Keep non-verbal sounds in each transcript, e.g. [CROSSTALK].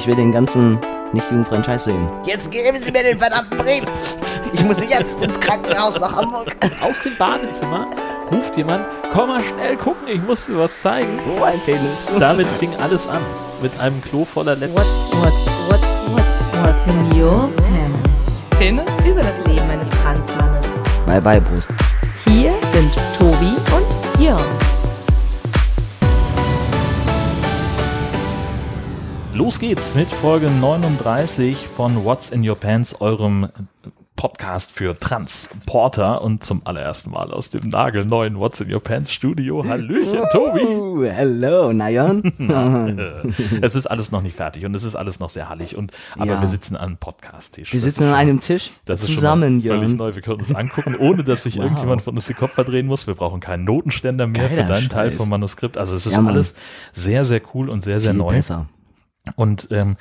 Ich will den ganzen nicht jugendfreien Scheiß sehen. Jetzt geben Sie mir den verdammten Brief. Ich muss jetzt ins Krankenhaus nach Hamburg. Aus dem Badezimmer ruft jemand, komm mal schnell gucken, ich muss dir was zeigen. Oh, ein Penis. Damit fing alles an. Mit einem Klo voller Letten. What, what, what, what, what's in your pants? Penis? Über das Leben eines Transmannes. Bye bye, Brust. Hier sind Tobi und Jörn. Los geht's mit Folge 39 von What's in Your Pants, eurem Podcast für Transporter und zum allerersten Mal aus dem nagelneuen What's in Your Pants Studio. Hallöchen, Tobi. Uh, hello, Nayon. [LAUGHS] Es ist alles noch nicht fertig und es ist alles noch sehr hallig und aber Ja. wir sitzen an einem Podcast-Tisch. Wir Das sitzen ist an einem Tisch Das ist zusammen, schon mal völlig Jörn. neu. Wir können uns angucken, ohne dass sich [LAUGHS] Wow. irgendjemand von uns den Kopf verdrehen muss. Wir brauchen keinen Notenständer mehr Geiler für deinen Teil Scheiß. vom Manuskript. Also es ist Ja, alles sehr, sehr cool und sehr, sehr Viel neu. besser. Und ähm,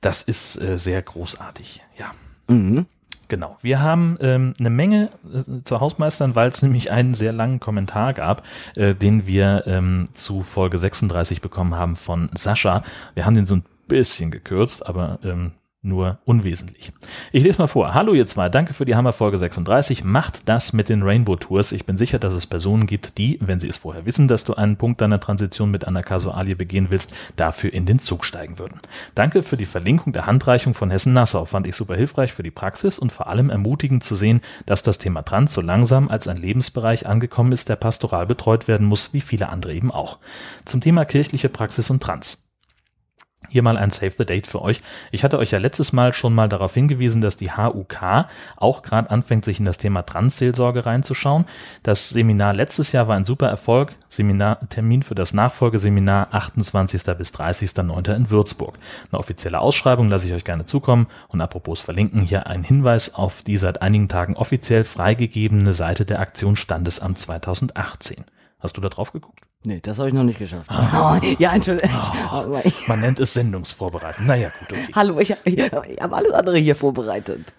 das ist äh, sehr großartig. Ja. Mhm. Genau. Wir haben ähm, eine Menge äh, zu Hausmeistern, weil es [LAUGHS] nämlich einen sehr langen Kommentar gab, äh, den wir ähm, zu Folge 36 bekommen haben von Sascha. Wir haben den so ein bisschen gekürzt, aber ähm, nur unwesentlich. Ich lese mal vor. Hallo ihr zwei, danke für die Hammerfolge 36. Macht das mit den Rainbow Tours. Ich bin sicher, dass es Personen gibt, die, wenn sie es vorher wissen, dass du einen Punkt deiner Transition mit einer Kasualie begehen willst, dafür in den Zug steigen würden. Danke für die Verlinkung der Handreichung von Hessen-Nassau. Fand ich super hilfreich für die Praxis und vor allem ermutigend zu sehen, dass das Thema Trans so langsam als ein Lebensbereich angekommen ist, der pastoral betreut werden muss, wie viele andere eben auch. Zum Thema kirchliche Praxis und Trans. Hier mal ein Save the Date für euch. Ich hatte euch ja letztes Mal schon mal darauf hingewiesen, dass die HUK auch gerade anfängt, sich in das Thema Transseelsorge reinzuschauen. Das Seminar letztes Jahr war ein super Erfolg. Seminar, Termin für das Nachfolgeseminar 28. bis 30.09. in Würzburg. Eine offizielle Ausschreibung lasse ich euch gerne zukommen. Und apropos verlinken, hier ein Hinweis auf die seit einigen Tagen offiziell freigegebene Seite der Aktion Standesamt 2018. Hast du da drauf geguckt? Nee, das habe ich noch nicht geschafft. [LAUGHS] Oh, ja, Entschuldigung. Oh, mein- Man nennt es Sendungsvorbereiten. Naja, gut, okay. Hallo, ich, ich, ich habe alles andere hier vorbereitet.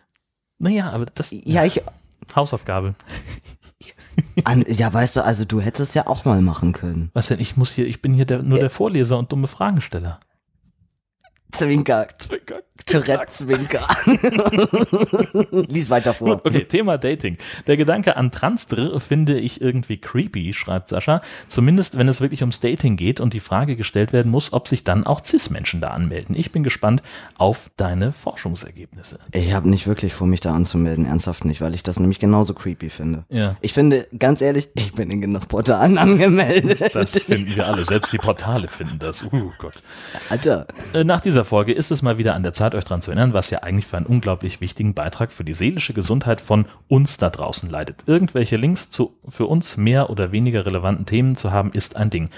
Naja, aber das Ja, ich. Hausaufgabe. An, ja, weißt du, also du hättest es ja auch mal machen können. Was denn? Ich muss hier, ich bin hier der, nur der Vorleser und dumme Fragensteller. Zwinker. Tourette-Zwinker. [LAUGHS] Lies weiter vor. Gut, okay, Thema Dating. Der Gedanke an Transdr finde ich irgendwie creepy, schreibt Sascha. Zumindest, wenn es wirklich ums Dating geht und die Frage gestellt werden muss, ob sich dann auch Cis-Menschen da anmelden. Ich bin gespannt auf deine Forschungsergebnisse. Ich habe nicht wirklich vor, mich da anzumelden, ernsthaft nicht, weil ich das nämlich genauso creepy finde. Ja. Ich finde, ganz ehrlich, ich bin in genug Portalen angemeldet. Das [LAUGHS] finden wir alle. Selbst die Portale finden das. Uh Gott. Alter. Äh, Nach dieser Folge ist es mal wieder an der Zeit, euch daran zu erinnern, was ja eigentlich für einen unglaublich wichtigen Beitrag für die seelische Gesundheit von uns da draußen leidet. Irgendwelche Links zu für uns mehr oder weniger relevanten Themen zu haben, ist ein Ding.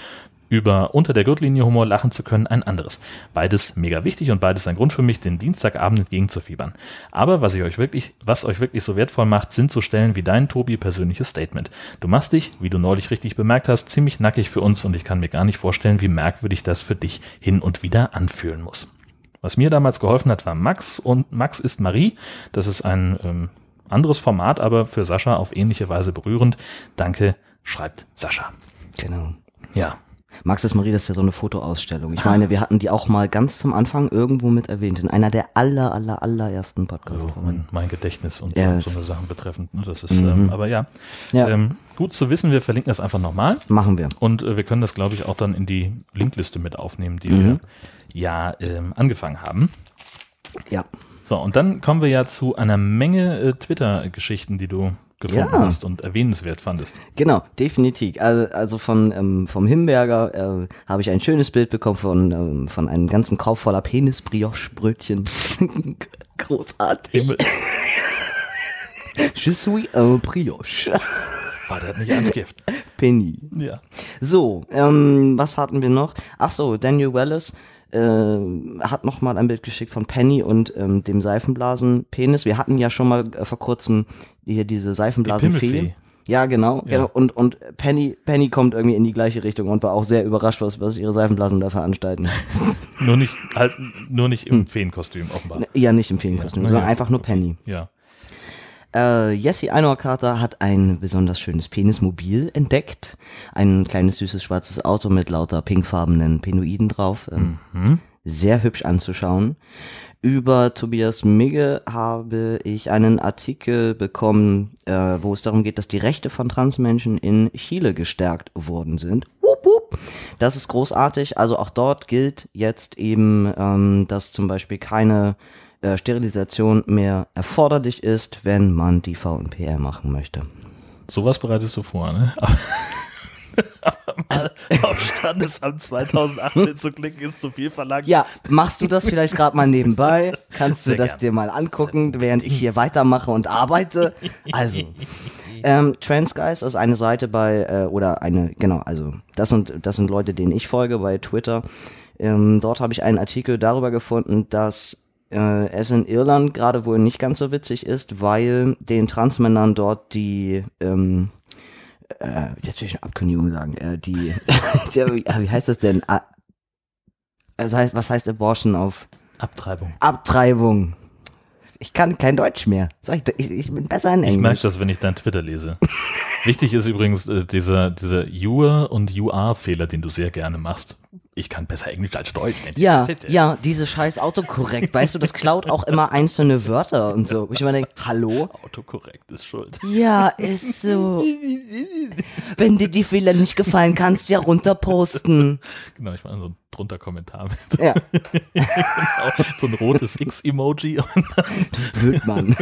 Über unter der Gürtellinie Humor lachen zu können, ein anderes. Beides mega wichtig und beides ein Grund für mich, den Dienstagabend entgegenzufiebern. Aber was ich euch wirklich, was euch wirklich so wertvoll macht, sind so Stellen wie dein Tobi persönliches Statement. Du machst dich, wie du neulich richtig bemerkt hast, ziemlich nackig für uns und ich kann mir gar nicht vorstellen, wie merkwürdig das für dich hin und wieder anfühlen muss. Was mir damals geholfen hat, war Max und Max ist Marie. Das ist ein ähm, anderes Format, aber für Sascha auf ähnliche Weise berührend. Danke, schreibt Sascha. Genau. Ja. Max ist Marie, das ist ja so eine Fotoausstellung. Ich meine, wir hatten die auch mal ganz zum Anfang irgendwo mit erwähnt, in einer der aller, aller, allerersten Podcasts. Also mein, mein Gedächtnis und Ja, so, so eine Sachen betreffend. ne, Das ist, ähm, aber ja, Ja. Ähm, gut zu wissen. Wir verlinken das einfach nochmal Machen wir. und äh, wir können das, glaube ich, auch dann in die Linkliste mit aufnehmen, die Mhm. wir ja ähm, angefangen haben. Ja. So, und dann kommen wir ja zu einer Menge äh, Twitter-Geschichten, die du gefunden Ja. hast und erwähnenswert fandest. Genau, definitiv. Also, von ähm, vom Himberger äh, habe ich ein schönes Bild bekommen von ähm, von einem ganzen Korb voller Penis-Brioche-Brötchen. [LAUGHS] Großartig. Himmel, [LAUGHS] Je suis un brioche. War das nicht ans Gift? [LAUGHS] Penny. Ja. So, ähm, was hatten wir noch? Ach so, Daniel Wallace äh, hat noch mal ein Bild geschickt von Penny und ähm, dem Seifenblasen-Penis. Wir hatten ja schon mal äh, vor kurzem hier diese Seifenblasenfee. Pimmelfee. Ja, genau. Ja. genau. Und, und Penny, Penny kommt irgendwie in die gleiche Richtung und war auch sehr überrascht, was, was ihre Seifenblasen da veranstalten. Nur nicht, halt, nur nicht im Feenkostüm, offenbar. ja, nicht im Feenkostüm, Ja, sondern ja, einfach nur Penny. Ja. Äh, Jessie Einhorkater hat ein besonders schönes Penismobil entdeckt. Ein kleines süßes schwarzes Auto mit lauter pinkfarbenen Penoiden drauf. Ähm, sehr hübsch anzuschauen. Über Tobias Migge habe ich einen Artikel bekommen, äh, wo es darum geht, dass die Rechte von Transmenschen in Chile gestärkt worden sind. Wup, wup. Das ist großartig. Also auch dort gilt jetzt eben, ähm, dass zum Beispiel keine äh, Sterilisation mehr erforderlich ist, wenn man die VNPR machen möchte. Sowas bereitest du vor, ne? [LAUGHS] Aber auf Standesamt 2018 zu klicken ist zu viel verlangt. Ja, machst du das vielleicht gerade mal nebenbei? Kannst du Sehr das gern. dir mal angucken, während ich hier weitermache und arbeite? Also, ähm, Trans Guys ist eine Seite bei, äh, oder eine, genau, also das sind, das sind Leute, denen ich folge bei Twitter. Ähm, dort habe ich einen Artikel darüber gefunden, dass äh, es in Irland gerade wohl nicht ganz so witzig ist, weil den Transmännern dort die, ähm, äh, jetzt will ich eine Abkündigung sagen, äh, die, [LAUGHS] wie heißt das denn? Das heißt, was heißt Abortion auf Abtreibung. Abtreibung? Ich kann kein Deutsch mehr. Sag ich, ich, ich bin besser in Ich merke Englisch. das, wenn ich dein Twitter lese. Wichtig ist übrigens äh, dieser, dieser Your- und UR-Fehler, den du sehr gerne machst. Ich kann besser Englisch als Deutsch. Ja, ja, diese scheiß Autokorrekt, weißt du, das klaut auch immer einzelne Wörter und so. Wo ich immer denke, hallo? Autokorrekt ist schuld. Ja, ist so. Wenn dir die Fehler nicht gefallen, kannst du ja runterposten. Genau, ich mache so ein drunter Kommentar mit Ja, so ein rotes X-Emoji und Blödmann.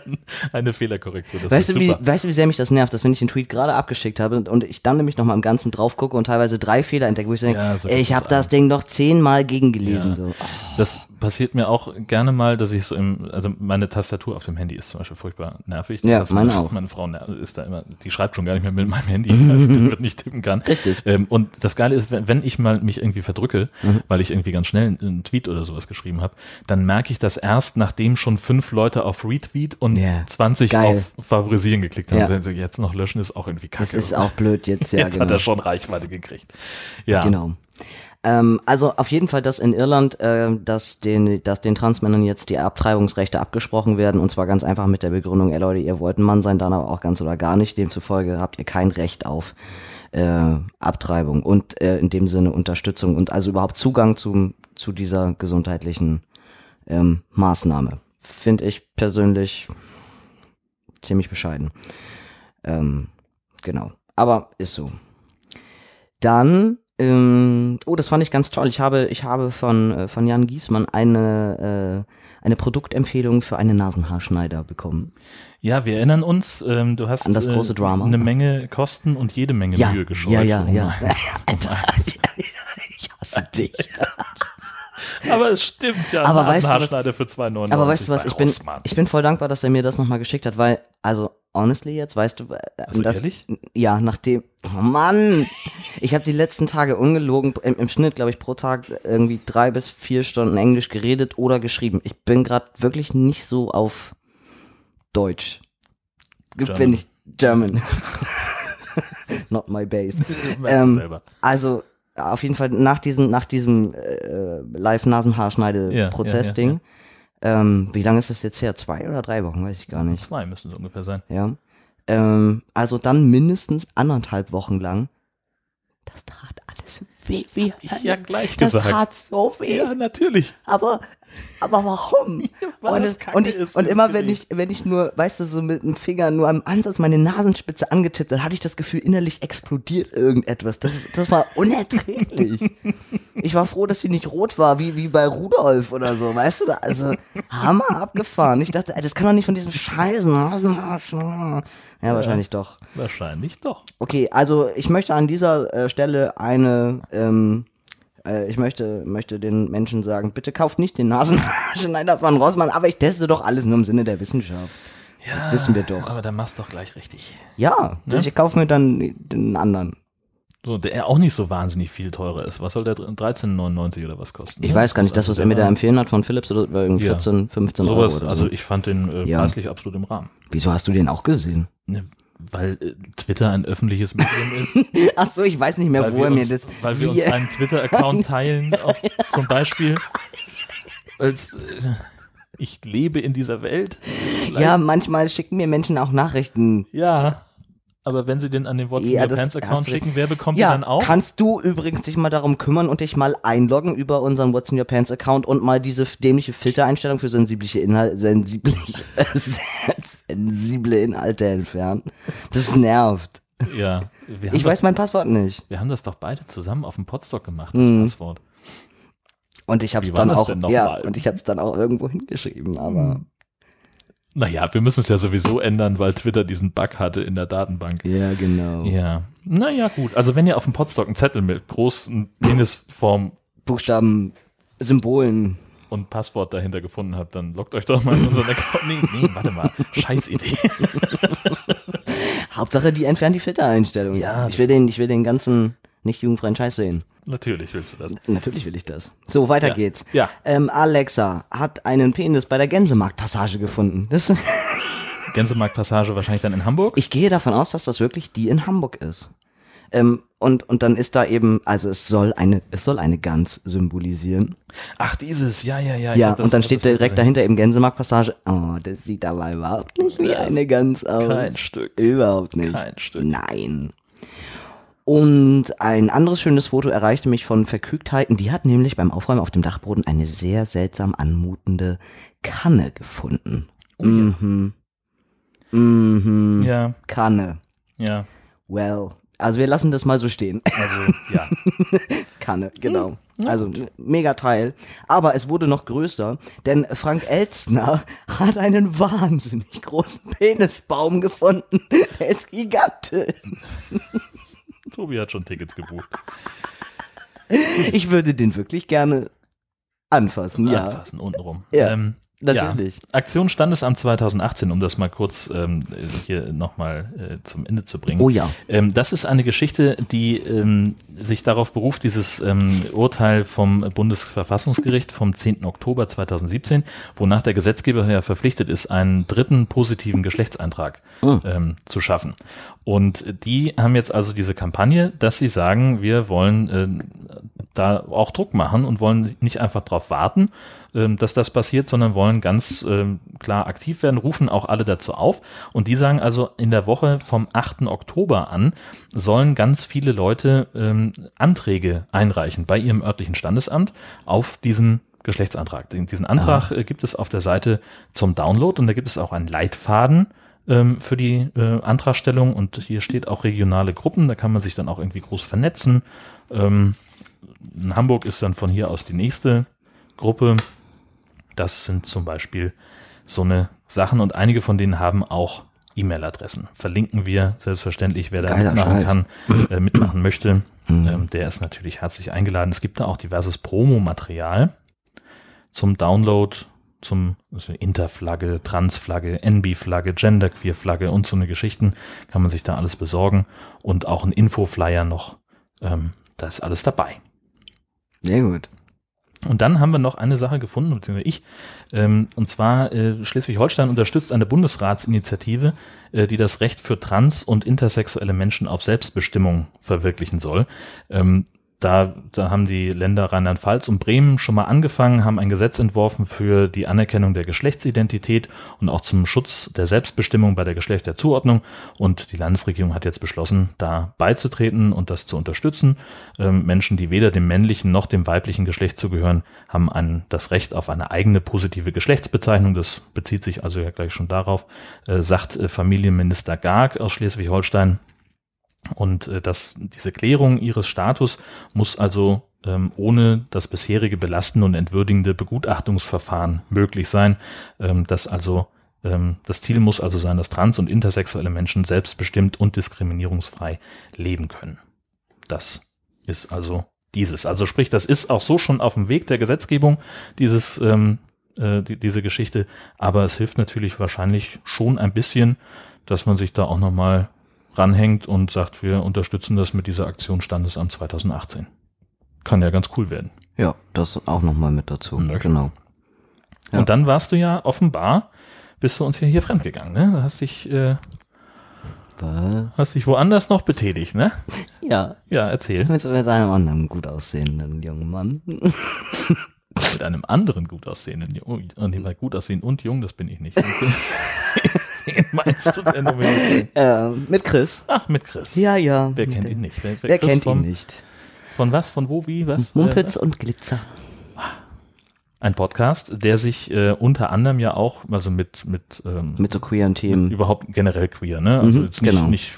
dann eine Fehlerkorrektur. Das Weißt du, wie, weißt du, wie sehr mich das nervt, dass wenn ich den Tweet gerade abgeschickt habe und ich dann nämlich nochmal im Ganzen drauf gucke und teilweise drei Fehler entdecke, wo ich denke, Ja, ich habe das Ding doch zehnmal gegengelesen. Ja. So. Das passiert mir auch gerne mal, dass ich so im, also meine Tastatur auf dem Handy ist zum Beispiel furchtbar nervig. Die Ja, Tastatur- meine auch. Meine Frau ist da immer, die schreibt schon gar nicht mehr mit meinem Handy, [LAUGHS] als die wird nicht tippen kann. Richtig. Ähm, und das Geile ist, wenn, wenn ich mal mich irgendwie verdrücke, Mhm. weil ich irgendwie ganz schnell einen, einen Tweet oder sowas geschrieben habe, dann merke ich das erst, nachdem schon fünf Leute auf Retweet und Ja, 20 geil. auf Favorisieren geklickt haben. Ja. Also jetzt noch löschen ist auch irgendwie kacke. Das ist auch blöd jetzt, ja, [LAUGHS] Jetzt genau. hat er schon Reichweite gekriegt. Ja. Genau. Ähm, also auf jeden Fall, dass in Irland, äh, dass, den, dass den Transmännern jetzt die Abtreibungsrechte abgesprochen werden und zwar ganz einfach mit der Begründung, ey Leute, ihr wollt ein Mann sein, dann aber auch ganz oder gar nicht. Demzufolge habt ihr kein Recht auf äh, Abtreibung und äh, in dem Sinne Unterstützung und also überhaupt Zugang zum, zu dieser gesundheitlichen ähm, Maßnahme. Finde ich persönlich ziemlich bescheiden. Ähm, genau. Aber ist so. Dann, ähm, oh, das fand ich ganz toll. Ich habe, ich habe von, äh, von Jan Giesmann eine, äh, eine Produktempfehlung für einen Nasenhaarschneider bekommen. Ja, wir erinnern uns, ähm, du hast An das große äh, Drama. eine Menge Kosten und jede Menge Ja, Mühe gescheut. ja, ja, um- [LAUGHS] ja. Alter, ich hasse dich. [LAUGHS] Aber es stimmt ja. Aber weißt du für 2,99 Aber weißt du was, ich bin, ich bin voll dankbar, dass er mir das nochmal geschickt hat, weil, also, honestly jetzt, weißt du, Also das, ehrlich? ja, nachdem, oh Mann, ich habe die letzten Tage ungelogen, im, im Schnitt, glaube ich, pro Tag irgendwie drei bis vier Stunden Englisch geredet oder geschrieben. Ich bin gerade wirklich nicht so auf Deutsch. German. Bin ich German. [LAUGHS] Not my base. [LAUGHS] Ähm. Also auf jeden Fall nach diesem, nach diesem äh, Live-Nasenhaarschneide-Prozess-Ding. Ähm, wie lange ist das jetzt her? Zwei oder drei Wochen? Weiß ich gar nicht. Zwei müssen es ungefähr sein. Ja. Ähm, also dann mindestens anderthalb Wochen lang. Das tat alles weh, wie Ich ja gleich Das gesagt. tat so weh. Ja, natürlich. Aber, aber warum? [LAUGHS] Und, es und, ich, ist, und immer wenn ich, wenn ich nur, weißt du, so mit dem Finger nur am Ansatz meine Nasenspitze angetippt, dann hatte ich das Gefühl, innerlich explodiert irgendetwas. Das, das war unerträglich. [LAUGHS] ich war froh, dass sie nicht rot war, wie, wie bei Rudolf oder so, weißt du? Also, Hammer abgefahren. Ich dachte, das kann doch nicht von diesem scheiß Nasenhaarsch. Ja, wahrscheinlich doch. Wahrscheinlich doch. Okay, also ich möchte an dieser äh, Stelle eine, ähm, äh, ich möchte, möchte den Menschen sagen, bitte kauft nicht den Nasenhaarschneider [LAUGHS] von Rossmann, aber ich teste doch alles nur im Sinne der Wissenschaft. Ja, wissen wir doch. Aber dann machst du doch gleich richtig. Ja, ich kaufe mir dann den anderen. So, der auch nicht so wahnsinnig viel teurer ist. Was soll der 13,99 oder was kosten? Ich ne? weiß gar nicht, das, was Also er mir der da empfehlen hat von Philips, oder war irgendwie Ja. 14, 15 Sowas, Euro oder also so. ich fand den äh, Ja. preislich absolut im Rahmen. Wieso hast du den auch gesehen? Ne, weil äh, Twitter ein öffentliches Medium ist. [LAUGHS] Ach so, ich weiß nicht mehr, weil wo er mir uns, das... Weil wir uns einen Twitter-Account [LAUGHS] teilen, auch zum Beispiel. Als, äh, ich lebe in dieser Welt. ja, manchmal schicken mir Menschen auch Nachrichten. Ja. Aber wenn sie den an den What's in Ja, Your das Pants hast Account du recht. schicken, wer bekommt Ja, die dann auch? kannst du übrigens dich mal darum kümmern und dich mal einloggen über unseren What's in Your Pants Account und mal diese dämliche Filtereinstellung für sensibliche Inhalte, sensibliche, [LAUGHS] sensible Inhalte entfernen. Das nervt. Ja, Ich weiß mein Passwort nicht. wir haben das doch beide zusammen auf dem Podstock gemacht, das Mhm. Passwort. Und ich habe es dann auch, ja, mal? und ich habe es dann auch irgendwo hingeschrieben, aber Naja, wir müssen es ja sowieso ändern, weil Twitter diesen Bug hatte in der Datenbank. ja, genau. Ja, naja, gut. Also wenn ihr auf dem Podstock einen Zettel mit großen Penisform Buchstaben, Symbolen. und Passwort dahinter gefunden habt, dann loggt euch doch mal in unseren Account. Nee, nee, warte mal. Scheiß Idee. [LAUGHS] Hauptsache, die entfernen die Filtereinstellung. Ja, ich will den, ich will den ganzen nicht jugendfreien Scheiß sehen. Natürlich willst du das. Natürlich will ich das. So, weiter Ja. geht's. Ja. Ähm, Alexa hat einen Penis bei der Gänsemarktpassage gefunden. Das, [LAUGHS] Gänsemarktpassage wahrscheinlich dann in Hamburg. ich gehe davon aus, dass das wirklich die in Hamburg ist. Ähm, und, und dann ist da eben, also es soll eine, es soll eine Gans symbolisieren. Ach, dieses, ja, ja, ja. Ja, das- und dann steht direkt gesehen. dahinter eben Gänsemarktpassage. Oh, das sieht aber überhaupt nicht wie eine Gans aus. kein Stück. Überhaupt nicht. Kein Stück. Nein. Und ein anderes schönes Foto erreichte mich von Verkügtheiten. Die hat nämlich beim Aufräumen auf dem Dachboden eine sehr seltsam anmutende Kanne gefunden. Mhm. Mhm. Ja, Kanne. ja. Well. Also wir lassen das mal so stehen. Also, ja. [LAUGHS] Kanne, genau. Also mega Teil. Aber es wurde noch größer, denn Frank Elstner [LAUGHS] hat einen wahnsinnig großen Penisbaum gefunden. [LAUGHS] Der ist gigantisch. Tobi hat schon Tickets gebucht. Ich würde den wirklich gerne anfassen, ja. Anfassen, untenrum. Ja, ähm, natürlich. Ja. Aktion Standesamt 2018, um das mal kurz ähm, hier nochmal äh, zum Ende zu bringen. Oh ja. Ähm, das ist eine Geschichte, die ähm, sich darauf beruft, dieses ähm, Urteil vom Bundesverfassungsgericht vom 10. Oktober 2017, wonach der Gesetzgeber ja verpflichtet ist, einen dritten positiven Geschlechtseintrag Hm. ähm, zu schaffen. Und die haben jetzt also diese Kampagne, dass sie sagen, wir wollen äh, da auch Druck machen und wollen nicht einfach darauf warten, ähm, dass das passiert, sondern wollen ganz ähm, klar aktiv werden, rufen auch alle dazu auf. Und die sagen also, in der Woche vom 8. Oktober an sollen ganz viele Leute ähm, Anträge einreichen bei ihrem örtlichen Standesamt auf diesen Geschlechtsantrag. Diesen Antrag äh, gibt es auf der Seite zum Download und da gibt es auch einen Leitfaden ähm, für die äh, Antragstellung und hier steht auch regionale Gruppen, da kann man sich dann auch irgendwie groß vernetzen. Ähm, in Hamburg ist dann von hier aus die nächste Gruppe. Das sind zum Beispiel so eine Sachen und einige von denen haben auch E-Mail-Adressen. Verlinken wir selbstverständlich, wer da Geiler mitmachen Scheiß. kann, äh, mitmachen möchte. Ähm, der ist natürlich herzlich eingeladen. Es gibt da auch diverses Promomaterial zum Download, zum also Interflagge, Transflagge, NB-Flagge, Genderqueer-Flagge und so eine Geschichten kann man sich da alles besorgen und auch ein Infoflyer noch. Ähm, da ist alles dabei. Sehr gut. Und dann haben wir noch eine Sache gefunden, beziehungsweise ich, ähm, und zwar äh, Schleswig-Holstein unterstützt eine Bundesratsinitiative, äh, die das Recht für trans- und intersexuelle Menschen auf Selbstbestimmung verwirklichen soll. Ähm, da, da haben die Länder Rheinland-Pfalz und Bremen schon mal angefangen, haben ein Gesetz entworfen für die Anerkennung der Geschlechtsidentität und auch zum Schutz der Selbstbestimmung bei der Geschlechterzuordnung. Und die Landesregierung hat jetzt beschlossen, da beizutreten und das zu unterstützen. Ähm, Menschen, die weder dem männlichen noch dem weiblichen Geschlecht zugehören, haben ein, das Recht auf eine eigene positive Geschlechtsbezeichnung. Das bezieht sich also ja gleich schon darauf, äh, sagt äh, Familienminister Garg aus Schleswig-Holstein. Und äh, das, diese Klärung ihres Status muss also ähm, ohne das bisherige belastende und entwürdigende Begutachtungsverfahren möglich sein. Ähm, das also ähm, das Ziel muss also sein, dass trans- und intersexuelle Menschen selbstbestimmt und diskriminierungsfrei leben können. Das ist also dieses. Also sprich, das ist auch so schon auf dem Weg der Gesetzgebung, dieses, ähm, äh, die, diese Geschichte. Aber es hilft natürlich wahrscheinlich schon ein bisschen, dass man sich da auch nochmal ranhängt und sagt, wir unterstützen das mit dieser Aktion Standesamt 2018. Kann ja ganz cool werden. Ja, das auch nochmal mit dazu. Okay. Genau. Ja. Und dann warst du ja offenbar, bist du uns ja hier fremdgegangen, ne? Du hast dich, äh, Was? hast dich woanders noch betätigt, ne? Ja. Ja, erzähl. Mit, mit einem anderen gut aussehenden jungen Mann. Mit einem anderen gut aussehenden, und jemand gut aussehen und jung, das bin ich nicht. [LAUGHS] Wen [LAUGHS] meinst du denn Willen? [LAUGHS] Äh, mit Chris. Ach, mit Chris. Ja, ja. Wer kennt ihn nicht? Wer, Wer kennt vom, ihn nicht? Von was? Von wo? Wie? Was? Mumpitz Äh, und Glitzer. ein Podcast, der sich äh, unter anderem ja auch, also mit, mit, ähm, Mit so queeren Themen. überhaupt generell queer, ne? Also Mhm, jetzt nicht, genau. nicht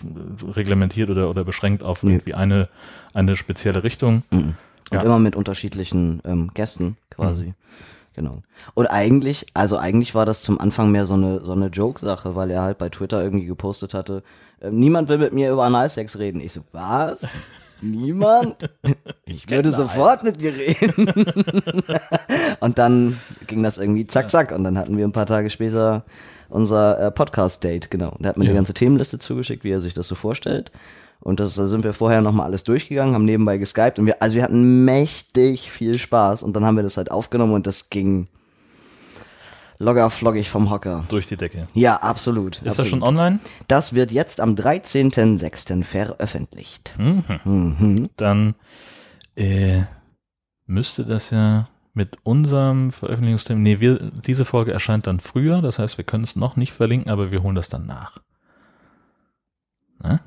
reglementiert oder, oder beschränkt auf Nee. irgendwie eine, eine spezielle Richtung. Mhm. Und Ja. immer mit unterschiedlichen ähm, Gästen quasi. Mhm. Genau. Und eigentlich, also eigentlich war das zum Anfang mehr so eine, so eine Joke-Sache, weil er halt bei Twitter irgendwie gepostet hatte, ähm, niemand will mit mir über Analsex reden. Ich so, was? Niemand? [LAUGHS] Ich würde sofort mit dir reden. [LAUGHS] und dann ging das irgendwie zack, zack. Und dann hatten wir ein paar Tage später unser äh, Podcast-Date, genau. Und er hat mir Ja. die ganze Themenliste zugeschickt, wie er sich das so vorstellt. Und das da sind wir vorher nochmal alles durchgegangen, haben nebenbei geskypt und wir, also wir hatten mächtig viel Spaß und dann haben wir das halt aufgenommen und das ging locker floggig vom Hocker. Durch die Decke. Ja, absolut. Ist das absolut. schon online? Das wird jetzt am 13.06. veröffentlicht. Mhm. Mhm. Dann äh, müsste das ja mit unserem Veröffentlichungstermin, nee, wir, diese Folge erscheint dann früher, das heißt, wir können es noch nicht verlinken, aber wir holen das dann nach. Ne?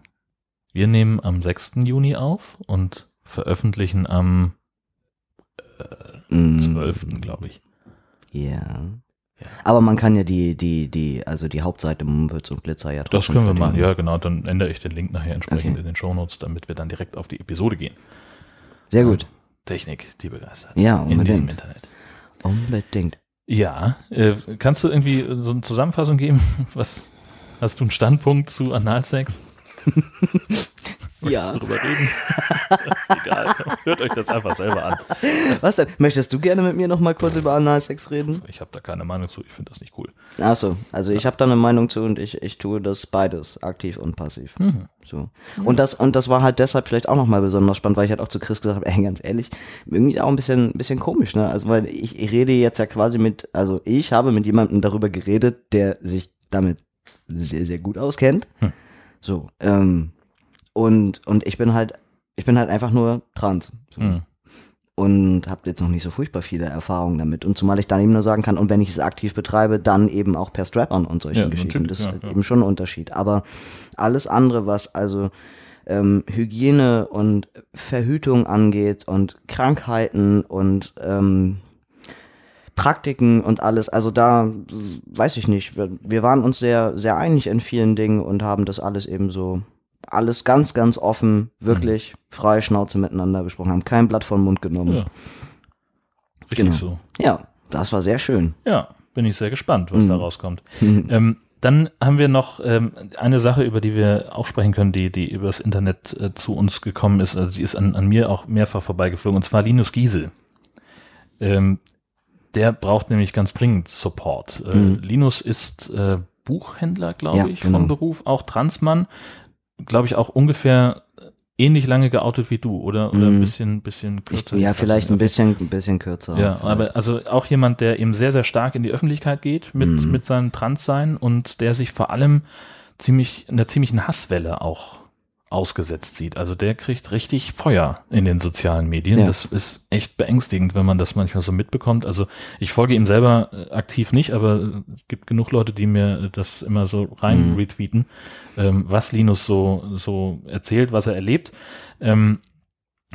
Wir nehmen am 6. Juni auf und veröffentlichen am Mhm. 12., glaube ich. Ja. Ja. Aber man kann ja die, die, die, also die Hauptseite Mumpitz und Glitzer ja Das trotzdem können wir machen, ja genau, dann ändere ich den Link nachher entsprechend Okay. in den Shownotes, damit wir dann direkt auf die Episode gehen. Sehr gut. Technik, die begeistert. Ja, in diesem unbedingt. Internet. Unbedingt. Ja, äh, kannst du irgendwie so eine Zusammenfassung geben? [LAUGHS] Was hast du einen Standpunkt zu Analsex? [LAUGHS] Ja. Drüber reden? [LAUGHS] Egal, hört euch das einfach selber an. Was denn? Möchtest du gerne mit mir noch mal kurz über Analsex reden? Ich habe da keine Meinung zu, ich finde das nicht cool. Ach so, also ich habe da eine Meinung zu und ich, ich tue das beides, aktiv und passiv. Mhm. So. Und das, und das war halt deshalb vielleicht auch nochmal besonders spannend, weil ich halt auch zu Chris gesagt habe, ey, ganz ehrlich, irgendwie auch ein bisschen, bisschen komisch, ne? Also, weil ich, ich rede jetzt ja quasi mit, also ich habe mit jemandem darüber geredet, der sich damit sehr, sehr gut auskennt. Hm. So, ähm, und, und ich bin halt, ich bin halt einfach nur trans. So Mhm. und habe jetzt noch nicht so furchtbar viele Erfahrungen damit. Und zumal ich dann eben nur sagen kann, und wenn ich es aktiv betreibe, dann eben auch per Strap-on und solche Ja, Geschichten. Das ist ja, halt ja. eben schon ein Unterschied. Aber alles andere, was also ähm, Hygiene und Verhütung angeht und Krankheiten und ähm, Praktiken und alles, also da weiß ich nicht. Wir, wir waren uns sehr, sehr einig in vielen Dingen und haben das alles eben so alles ganz, ganz offen, wirklich frei Schnauze miteinander besprochen, haben kein Blatt vom Mund genommen. Ja. Richtig Genau. so. Ja, das war sehr schön. Ja, bin ich sehr gespannt, was Mhm. da rauskommt. [LAUGHS] Ähm, dann haben wir noch ähm, eine Sache, über die wir auch sprechen können, die, die übers Internet äh, zu uns gekommen ist. Also sie ist an, an mir auch mehrfach vorbeigeflogen, und zwar Linus Giesel. Ähm, der braucht nämlich ganz dringend Support. Äh, Mhm. Linus ist äh, Buchhändler, glaube Ja, ich, genau. von Beruf, auch Transmann. Glaube ich auch ungefähr ähnlich lange geoutet wie du, oder? Oder ein Mhm. bisschen, bisschen kürzer. ja, Ich weiß vielleicht ein bisschen, ein bisschen kürzer. Ja, vielleicht. aber also auch jemand, der eben sehr, sehr stark in die Öffentlichkeit geht mit, Mhm. mit seinem Transsein und der sich vor allem ziemlich, einer ziemlichen Hasswelle auch ausgesetzt sieht. Also der kriegt richtig Feuer in den sozialen Medien. Ja. Das ist echt beängstigend, wenn man das manchmal so mitbekommt. Also ich folge ihm selber äh, aktiv nicht, aber es gibt genug Leute, die mir das immer so rein Mhm. retweeten, ähm, was Linus so, so erzählt, was er erlebt. Ähm,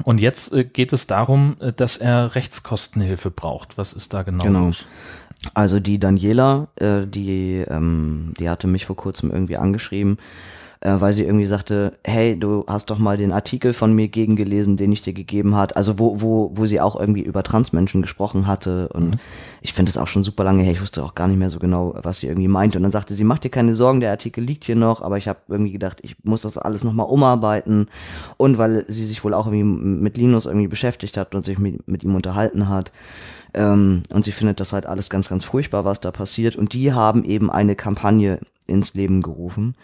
und jetzt äh, geht es darum, äh, dass er Rechtskostenhilfe braucht. Was ist da genau? Genau. Also die Daniela, äh, die, ähm, die hatte mich vor kurzem irgendwie angeschrieben, äh, weil sie irgendwie sagte, hey, du hast doch mal den Artikel von mir gegengelesen, den ich dir gegeben hat, also wo, wo, wo sie auch irgendwie über Transmenschen gesprochen hatte. Und ich finde es auch schon super lange her, ich wusste auch gar nicht mehr so genau, was sie irgendwie meinte. Und dann sagte sie, mach dir keine Sorgen, der Artikel liegt hier noch, aber ich habe irgendwie gedacht, ich muss das alles nochmal umarbeiten. Und weil sie sich wohl auch irgendwie mit Linus irgendwie beschäftigt hat und sich mit, mit ihm unterhalten hat, ähm, und sie findet das halt alles ganz, ganz furchtbar, was da passiert. Und die haben eben eine Kampagne ins Leben gerufen,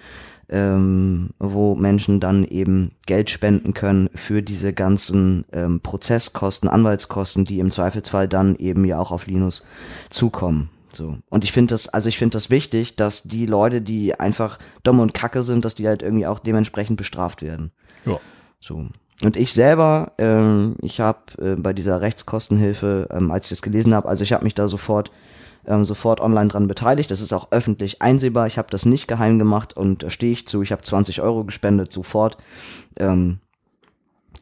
ähm, wo Menschen dann eben Geld spenden können für diese ganzen ähm, Prozesskosten, Anwaltskosten, die im Zweifelsfall dann eben ja auch auf Linus zukommen. So. Und ich finde das, also ich finde das wichtig, dass die Leute, die einfach dumm und kacke sind, dass die halt irgendwie auch dementsprechend bestraft werden. Ja. So. und ich selber, ähm, ich habe äh, bei dieser Rechtskostenhilfe, ähm, als ich das gelesen habe, also ich habe mich da sofort ähm, sofort online dran beteiligt. Das ist auch öffentlich einsehbar. Ich habe das nicht geheim gemacht und da stehe ich zu. Ich habe 20 Euro gespendet sofort. Ähm,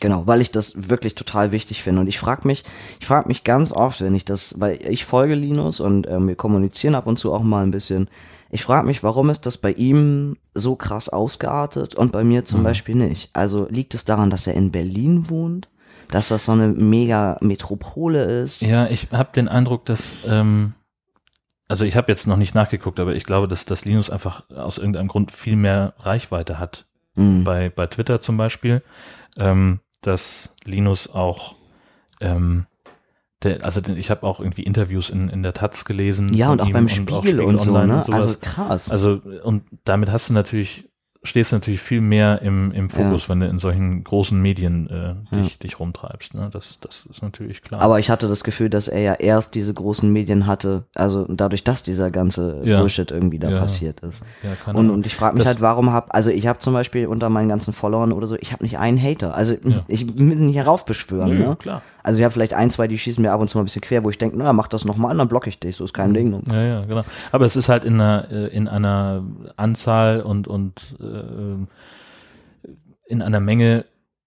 Genau, weil ich das wirklich total wichtig finde. Und ich frage mich, ich frage mich ganz oft, wenn ich das, weil ich folge Linus und ähm, wir kommunizieren ab und zu auch mal ein bisschen. Ich frage mich, warum ist das bei ihm so krass ausgeartet und bei mir zum Mhm. Beispiel nicht? Also liegt es daran, dass er in Berlin wohnt? Dass das so eine mega Metropole ist? Ja, ich habe den Eindruck, dass, ähm, also ich habe jetzt noch nicht nachgeguckt, aber ich glaube, dass, dass Linus einfach aus irgendeinem Grund viel mehr Reichweite hat. Mhm. Bei, bei Twitter zum Beispiel, ähm, dass Linus auch, ähm, der, also ich habe auch irgendwie Interviews in, in der Taz gelesen. Ja, und auch beim Spiegel, Spiegel und so, ne? und. Also krass. Also, und damit hast du natürlich, stehst du natürlich viel mehr im, im Fokus, wenn du in solchen großen Medien äh, dich, dich rumtreibst. Ne? Das, das ist natürlich klar. Aber ich hatte das Gefühl, dass er ja erst diese großen Medien hatte, also dadurch, dass dieser ganze Ja. Bullshit irgendwie da Ja. passiert ist. ja, keine Und, Ahnung. und ich frage mich Das- halt, warum hab, also ich habe zum Beispiel unter meinen ganzen Followern oder so, ich habe nicht einen Hater. Also Ja. [LAUGHS] ich will nicht heraufbeschwören. Nö, ne? klar. Also ich habe vielleicht ein, zwei, die schießen mir ab und zu mal ein bisschen quer, wo ich denke, na, mach das nochmal, dann block ich dich, so ist kein Ding. Ja, ja, genau. Aber es ist halt in einer, äh, in einer Anzahl und, und äh, in einer Menge,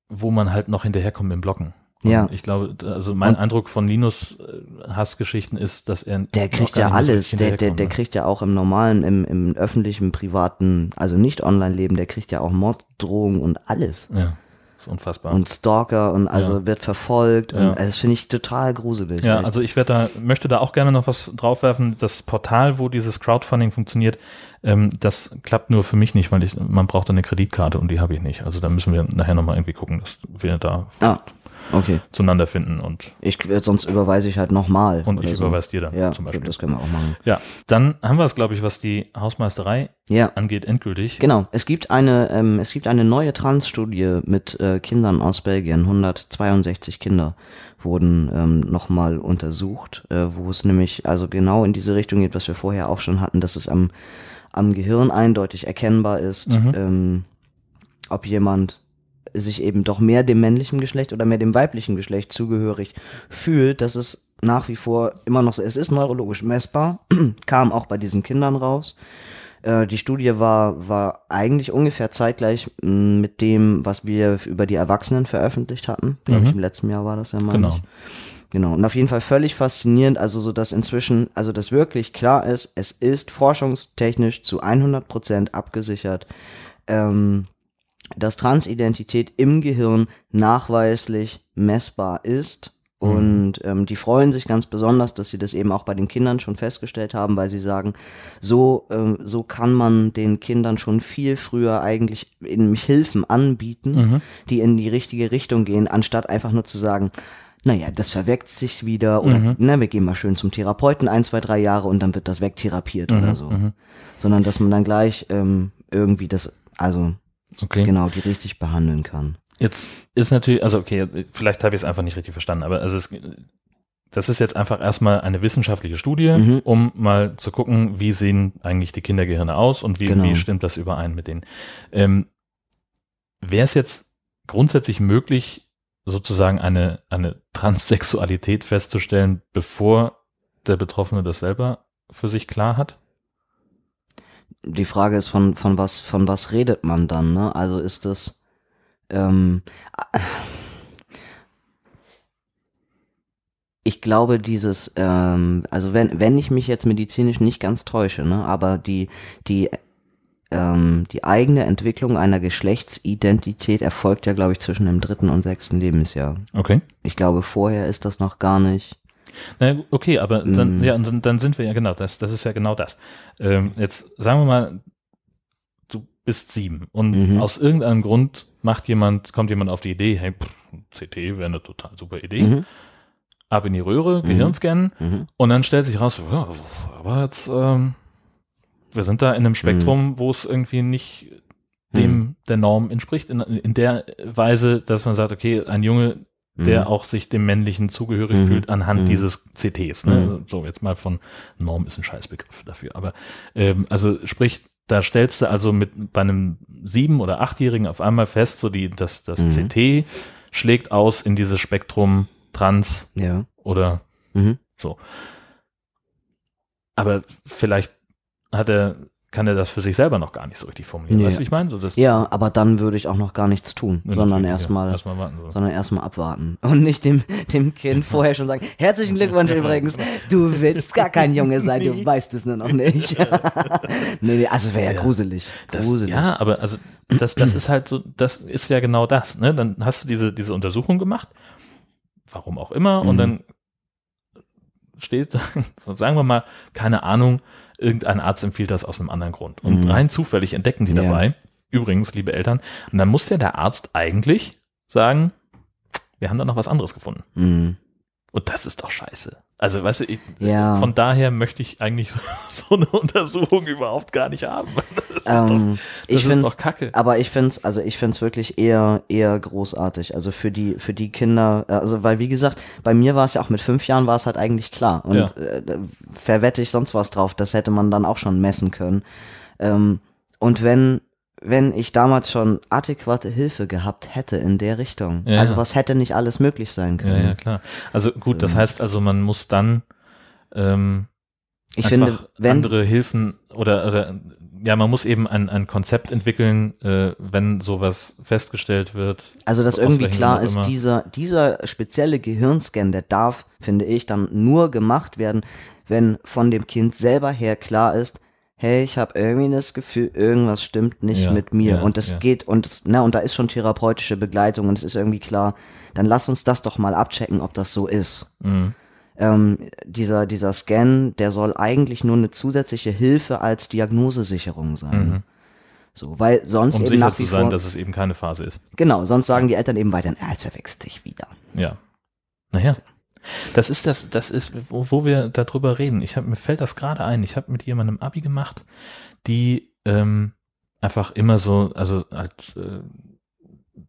wo man halt noch hinterherkommt im Blocken. Und Ja. Ich glaube, also mein Und- Eindruck von Linus äh, Hassgeschichten ist, dass er Der kriegt ja alles, der, der, der ne? kriegt ja auch im normalen, im, im öffentlichen, privaten, also nicht Online-Leben, der kriegt ja auch Morddrohungen und alles. Ja, ist unfassbar. Und Stalker und also Ja. wird verfolgt Ja. und also das finde ich total gruselig. Ja, also ich werde da, möchte da auch gerne noch was draufwerfen. Das Portal, wo dieses Crowdfunding funktioniert, ähm, das klappt nur für mich nicht, weil ich, man braucht eine Kreditkarte und die habe ich nicht. Also da müssen wir nachher nochmal irgendwie gucken, dass wir da ah, okay. zueinander finden und, Ich, sonst überweise ich halt nochmal. und ich so. überweise dir dann Ja, zum Beispiel. das können wir auch machen. Ja, dann haben wir es, glaube ich, was die Hausmeisterei Ja. angeht, endgültig. Genau, es gibt eine, ähm, es gibt eine neue Trans-Studie mit äh, Kindern aus Belgien. 162 Kinder wurden ähm, nochmal untersucht, äh, wo es nämlich also genau in diese Richtung geht, was wir vorher auch schon hatten, dass es am, am Gehirn eindeutig erkennbar ist, Mhm. ähm, ob jemand sich eben doch mehr dem männlichen Geschlecht oder mehr dem weiblichen Geschlecht zugehörig fühlt, dass es nach wie vor immer noch so, es ist neurologisch messbar, [CLEARS THROAT] kam auch bei diesen Kindern raus. Äh, die Studie war, war eigentlich ungefähr zeitgleich mh, mit dem, was wir über die Erwachsenen veröffentlicht hatten. Glaube ich, Mhm. im letzten Jahr war das ja mal. Genau. Genau. Und auf jeden Fall völlig faszinierend, also so, dass inzwischen, also dass wirklich klar ist, es ist forschungstechnisch zu 100 Prozent abgesichert, ähm, dass Transidentität im Gehirn nachweislich messbar ist. Und ähm, die freuen sich ganz besonders, dass sie das eben auch bei den Kindern schon festgestellt haben, weil sie sagen, so, ähm, so kann man den Kindern schon viel früher eigentlich in Hilfen anbieten, Mhm. die in die richtige Richtung gehen, anstatt einfach nur zu sagen, naja, das verweckt sich wieder oder Mhm. na, wir gehen mal schön zum Therapeuten ein, zwei, drei Jahre und dann wird das wegtherapiert Mhm, oder so. mhm. Sondern dass man dann gleich ähm, irgendwie das, also Okay. genau, die richtig behandeln kann. Jetzt ist natürlich, also okay, vielleicht habe ich es einfach nicht richtig verstanden, aber also es, das ist jetzt einfach erstmal eine wissenschaftliche Studie, Mhm. um mal zu gucken, wie sehen eigentlich die Kindergehirne aus und wie, Genau. wie stimmt das überein mit denen. Ähm, Wäre es jetzt grundsätzlich möglich, sozusagen eine, eine Transsexualität festzustellen, bevor der Betroffene das selber für sich klar hat? Die Frage ist, von, von was, von was redet man dann, ne? Also ist das, ähm, ich glaube, dieses, ähm, also wenn, wenn ich mich jetzt medizinisch nicht ganz täusche, ne, aber die, die, ähm, die eigene Entwicklung einer Geschlechtsidentität erfolgt ja, glaube ich, zwischen dem dritten und sechsten Lebensjahr. Okay. Ich glaube, vorher ist das noch gar nicht. Na, okay, aber dann, Mm. ja, dann, dann sind wir ja genau, das, das ist ja genau das. Ähm, jetzt sagen wir mal, du bist sieben und Mhm. aus irgendeinem Grund macht jemand, kommt jemand auf die Idee, hey, pff, CT wäre eine total super Idee. Mhm. Ab in die Röhre, Gehirnscan Mhm. und dann stellt sich raus, ja, aber jetzt, ähm, wir sind da in einem Spektrum, wo es irgendwie nicht dem der Norm entspricht, in, in der Weise, dass man sagt, okay, ein Junge, der Mhm. auch sich dem männlichen zugehörig Mhm. fühlt anhand Mhm. dieses CTs. Ne? Mhm. So, jetzt mal von Norm ist ein Scheißbegriff dafür. Aber ähm, also sprich, da stellst du also mit bei einem sieben- oder achtjährigen auf einmal fest, so die, das, das Mhm. CT schlägt aus in dieses Spektrum trans Ja. oder Mhm. so. Aber vielleicht hat er, kann er das für sich selber noch gar nicht so richtig formulieren. Nee. Weißt du, ich meine? So, das, Ja, aber dann würde ich auch noch gar nichts tun, Ja, sondern erstmal Ja, warten. So. sondern erstmal abwarten und nicht dem, dem Kind [LAUGHS] vorher schon sagen, herzlichen Glückwunsch übrigens, du willst gar kein Junge sein, du weißt es nur noch nicht. [LAUGHS] nee, nee, also wäre ja, Ja. gruselig. Das, Gruselig. ja, aber also das, das ist halt so, das ist ja genau das. Ne? Dann hast du diese, diese Untersuchung gemacht, warum auch immer, und Mhm. dann steht, [LAUGHS] sagen wir mal, keine Ahnung, irgendein Arzt empfiehlt das aus einem anderen Grund. Und Mhm. rein zufällig entdecken die Ja. dabei, übrigens, liebe Eltern, und dann muss ja der Arzt eigentlich sagen, wir haben da noch was anderes gefunden. Mhm. Und das ist doch scheiße. Also, weißt du, ich, Ja. von daher möchte ich eigentlich [LAUGHS] so eine Untersuchung überhaupt gar nicht haben. [LAUGHS] Das ist doch, Ähm, das ich ist doch Kacke. aber ich finde es, also ich finde es wirklich eher, eher großartig. Also für die, für die Kinder, äh, also weil wie gesagt, bei mir war es ja auch mit fünf Jahren war es halt eigentlich klar. Und Ja. äh, verwette ich sonst was drauf, das hätte man dann auch schon messen können. Ähm, und wenn, wenn ich damals schon adäquate Hilfe gehabt hätte in der Richtung, Ja, also ja. was hätte nicht alles möglich sein Ja, können. ja, klar. Also gut, das So. heißt also, man muss dann ähm, ich finde, wenn, andere Hilfen oder, oder ja, man muss eben ein, ein Konzept entwickeln, äh, wenn sowas festgestellt wird. Also, dass irgendwie klar ist, immer. dieser, dieser spezielle Gehirnscan, der darf, finde ich, dann nur gemacht werden, wenn von dem Kind selber her klar ist, hey, ich habe irgendwie das Gefühl, irgendwas stimmt nicht Ja, mit mir. ja, und das ja. geht, und das, na, und da ist schon therapeutische Begleitung und es ist irgendwie klar, dann lass uns das doch mal abchecken, ob das so ist. Mhm. Ähm, dieser, dieser Scan, der soll eigentlich nur eine zusätzliche Hilfe als Diagnosesicherung sein. Mhm. So, weil sonst Um eben sicher nach zu sein, vor, dass es eben keine Phase ist. genau, sonst sagen die Eltern eben weiterhin, ah, es verwechselt dich wieder. Ja. Naja. Das ist das, das ist, wo, wo wir darüber reden. Ich hab, mir fällt das gerade ein. Ich habe mit jemandem Abi gemacht, die ähm, einfach immer so, also halt, äh,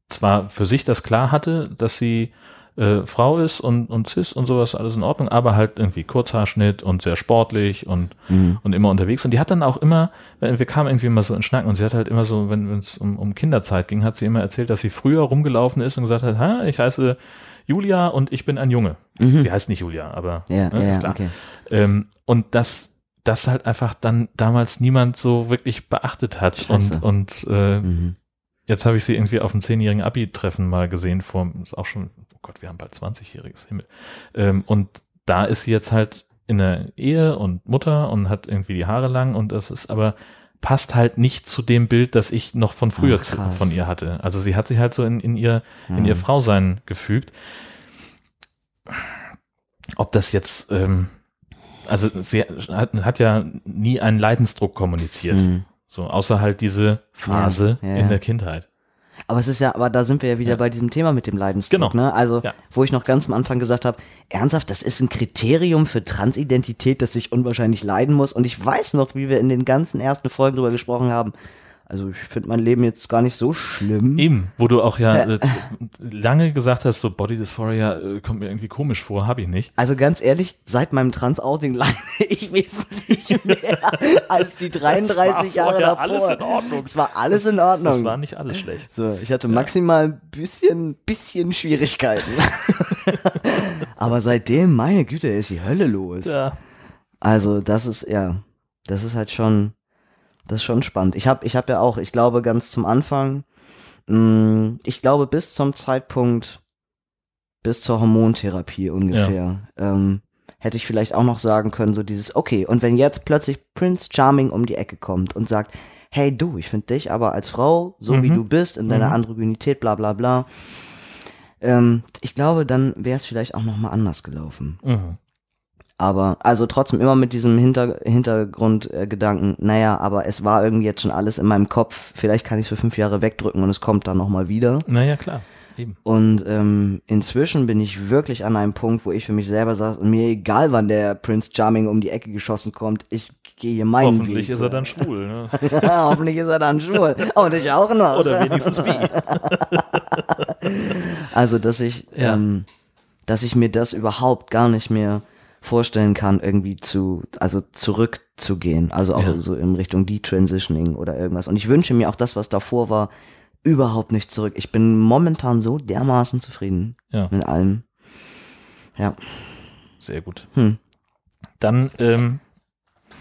zwar für sich das klar hatte, dass sie äh, Frau ist und, und cis und sowas, alles in Ordnung, aber halt irgendwie Kurzhaarschnitt und sehr sportlich und, Mhm. und immer unterwegs. Und die hat dann auch immer, wir kamen irgendwie immer so in Schnacken und sie hat halt immer so, wenn es um, um Kinderzeit ging, hat sie immer erzählt, dass sie früher rumgelaufen ist und gesagt hat, ha, ich heiße Julia und ich bin ein Junge. Mhm. Sie heißt nicht Julia, aber Ja, ne, ja, ist klar. okay. Ähm, und das, das halt einfach dann damals niemand so wirklich beachtet hat. Scheiße. Und, und äh, Mhm. jetzt habe ich sie irgendwie auf dem zehnjährigen Abi-Treffen mal gesehen, vor, ist auch schon, oh Gott, wir haben bald 20-jähriges Himmel. Ähm, und da ist sie jetzt halt in der Ehe und Mutter und hat irgendwie die Haare lang und das ist aber passt halt nicht zu dem Bild, das ich noch von früher Ach, von ihr hatte. Also sie hat sich halt so in, in ihr, in ihr Mhm. Frausein gefügt. Ob das jetzt, ähm, also sie hat, hat ja nie einen Leidensdruck kommuniziert. Mhm. So, außer halt diese Phase Ja, ja, in der Kindheit. Aber es ist ja, aber da sind wir ja wieder Ja. bei diesem Thema mit dem Leidensdruck, Genau. ne? Also, Ja. wo ich noch ganz am Anfang gesagt habe, ernsthaft, das ist ein Kriterium für Transidentität, dass ich unwahrscheinlich leiden muss. Und ich weiß noch, wie wir in den ganzen ersten Folgen drüber gesprochen haben. Also, ich finde mein Leben jetzt gar nicht so schlimm. Eben, wo du auch ja äh, lange gesagt hast, so Body Dysphoria äh, kommt mir irgendwie komisch vor, habe ich nicht. Also ganz ehrlich, seit meinem Trans-Outing leide [LAUGHS] ich wesentlich [LAUGHS] mehr als die 33 Jahre davor. alles in Ordnung. Es war alles in Ordnung. Das war nicht alles schlecht. So, ich hatte maximal ein bisschen, bisschen Schwierigkeiten. [LAUGHS] Aber seitdem, meine Güte, ist die Hölle los. Ja. Also, das ist, ja, das ist halt schon, das ist schon spannend. Ich habe ich hab ja auch, ich glaube, ganz zum Anfang, mh, ich glaube, bis zum Zeitpunkt, bis zur Hormontherapie ungefähr, ähm, hätte ich vielleicht auch noch sagen können, so dieses, okay, und wenn jetzt plötzlich Prince Charming um die Ecke kommt und sagt, hey du, ich finde dich aber als Frau, so wie Mhm. du bist, in deiner Mhm. Androgynität, bla bla bla, ähm, ich glaube, dann wäre es vielleicht auch noch mal anders gelaufen. Mhm. Aber, also trotzdem immer mit diesem Hinter Hintergrundgedanken, äh, naja, aber es war irgendwie jetzt schon alles in meinem Kopf, vielleicht kann ich es für fünf Jahre wegdrücken und es kommt dann nochmal wieder. Naja, klar. Eben. Und ähm, inzwischen bin ich wirklich an einem Punkt, wo ich für mich selber sage, mir egal, wann der Prince Charming um die Ecke geschossen kommt, ich gehe hier meinen Hoffentlich Weg. ist er dann schwul. Ne? [LAUGHS] Hoffentlich ist er dann schwul. Und ich auch noch. Oder wenigstens bi. [LAUGHS] Also, dass ich, Ja. ähm, dass ich mir das überhaupt gar nicht mehr vorstellen kann, irgendwie zu, also zurückzugehen. Also auch Ja. so in Richtung Detransitioning oder irgendwas. Und ich wünsche mir auch das, was davor war, überhaupt nicht zurück. Ich bin momentan so dermaßen zufrieden Ja. mit allem. Ja. Sehr gut. Hm. Dann, ähm, ah,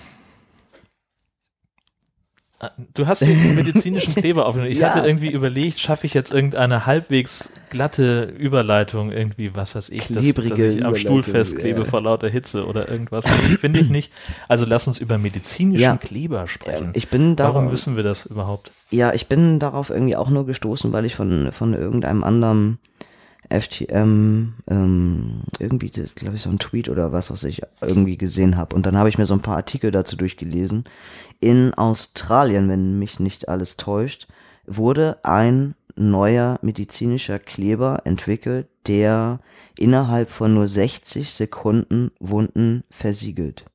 du hast den [LAUGHS] medizinischen Kleber aufgenommen. Ich Ja. hatte irgendwie überlegt, schaffe ich jetzt irgendeine halbwegs glatte Überleitung, irgendwie, was weiß ich, dass, dass ich am Stuhl festklebe ja. vor lauter Hitze oder irgendwas. Finde ich nicht. Also lass uns über medizinischen Ja. Kleber sprechen. Ich bin da. Warum wissen wir das überhaupt? Ja, ich bin darauf irgendwie auch nur gestoßen, weil ich von, von irgendeinem anderen FTM ähm, irgendwie, glaube ich, so ein Tweet oder was, was ich irgendwie gesehen habe. Und dann habe ich mir so ein paar Artikel dazu durchgelesen. In Australien, wenn mich nicht alles täuscht, wurde ein neuer medizinischer Kleber entwickelt, der innerhalb von nur 60 Sekunden Wunden versiegelt.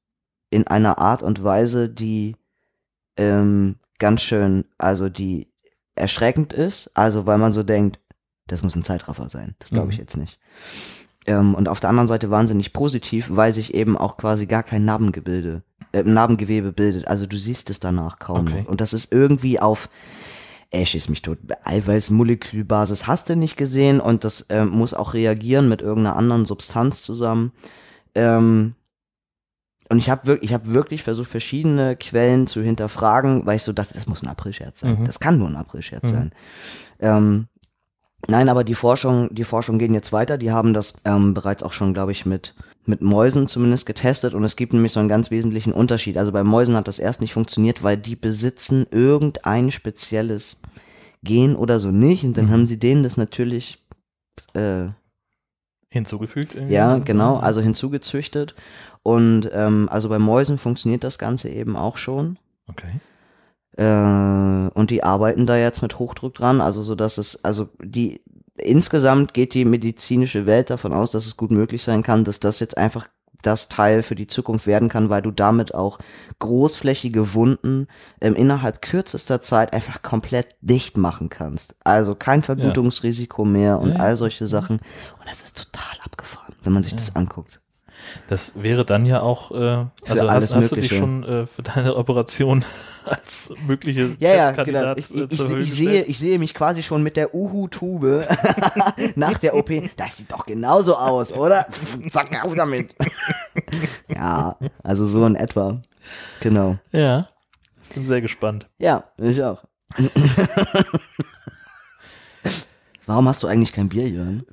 In einer Art und Weise, die ähm, ganz schön, also die erschreckend ist, also weil man so denkt, das muss ein Zeitraffer sein. Das glaube ich Mhm. jetzt nicht. Ähm, und auf der anderen Seite wahnsinnig positiv, weil sich eben auch quasi gar kein Narbengebilde, äh, Narbengewebe bildet. Also du siehst es danach kaum. Okay. Und das ist irgendwie auf, ey, schieß mich tot, Eiweiß-Molekülbasis hast du nicht gesehen und das ähm, muss auch reagieren mit irgendeiner anderen Substanz zusammen. Ähm, und ich habe wirklich, ich habe wirklich versucht, verschiedene Quellen zu hinterfragen, weil ich so dachte, das muss ein Aprilscherz sein. Mhm. Das kann nur ein Aprilscherz Mhm. sein. Ähm, nein, aber die Forschung, die Forschung gehen jetzt weiter. Die haben das ähm, bereits auch schon, glaube ich, mit mit Mäusen zumindest getestet und es gibt nämlich so einen ganz wesentlichen Unterschied. Also bei Mäusen hat das erst nicht funktioniert, weil die besitzen irgendein spezielles Gen oder so nicht und dann Mhm. haben sie denen das natürlich äh, Hinzugefügt? irgendwie? ja, genau, also hinzugezüchtet. Und ähm, also bei Mäusen funktioniert das Ganze eben auch schon. Okay. Äh, und die arbeiten da jetzt mit Hochdruck dran, also so dass es, also die insgesamt geht die medizinische Welt davon aus, dass es gut möglich sein kann, dass das jetzt einfach das Teil für die Zukunft werden kann, weil du damit auch großflächige Wunden ähm, innerhalb kürzester Zeit einfach komplett dicht machen kannst. Also kein Verblutungsrisiko mehr und Ja, ja. all solche Sachen. Und das ist total abgefahren, wenn man sich das anguckt. Das wäre dann ja auch, äh, also alles hast, hast du dich schon äh, für deine Operation [LAUGHS] als mögliche Ja, ja, Testkandidat genau. Ich, äh, ich, Höhe ich, sehe, ich sehe mich quasi schon mit der Uhu-Tube [LAUGHS] nach der OP. Das sieht doch genauso aus, oder? Zack, auf damit. [LAUGHS] ja, also so in etwa. Genau. Ja, bin sehr gespannt. Ja, ich auch. Warum hast du eigentlich kein Bier, Jörn?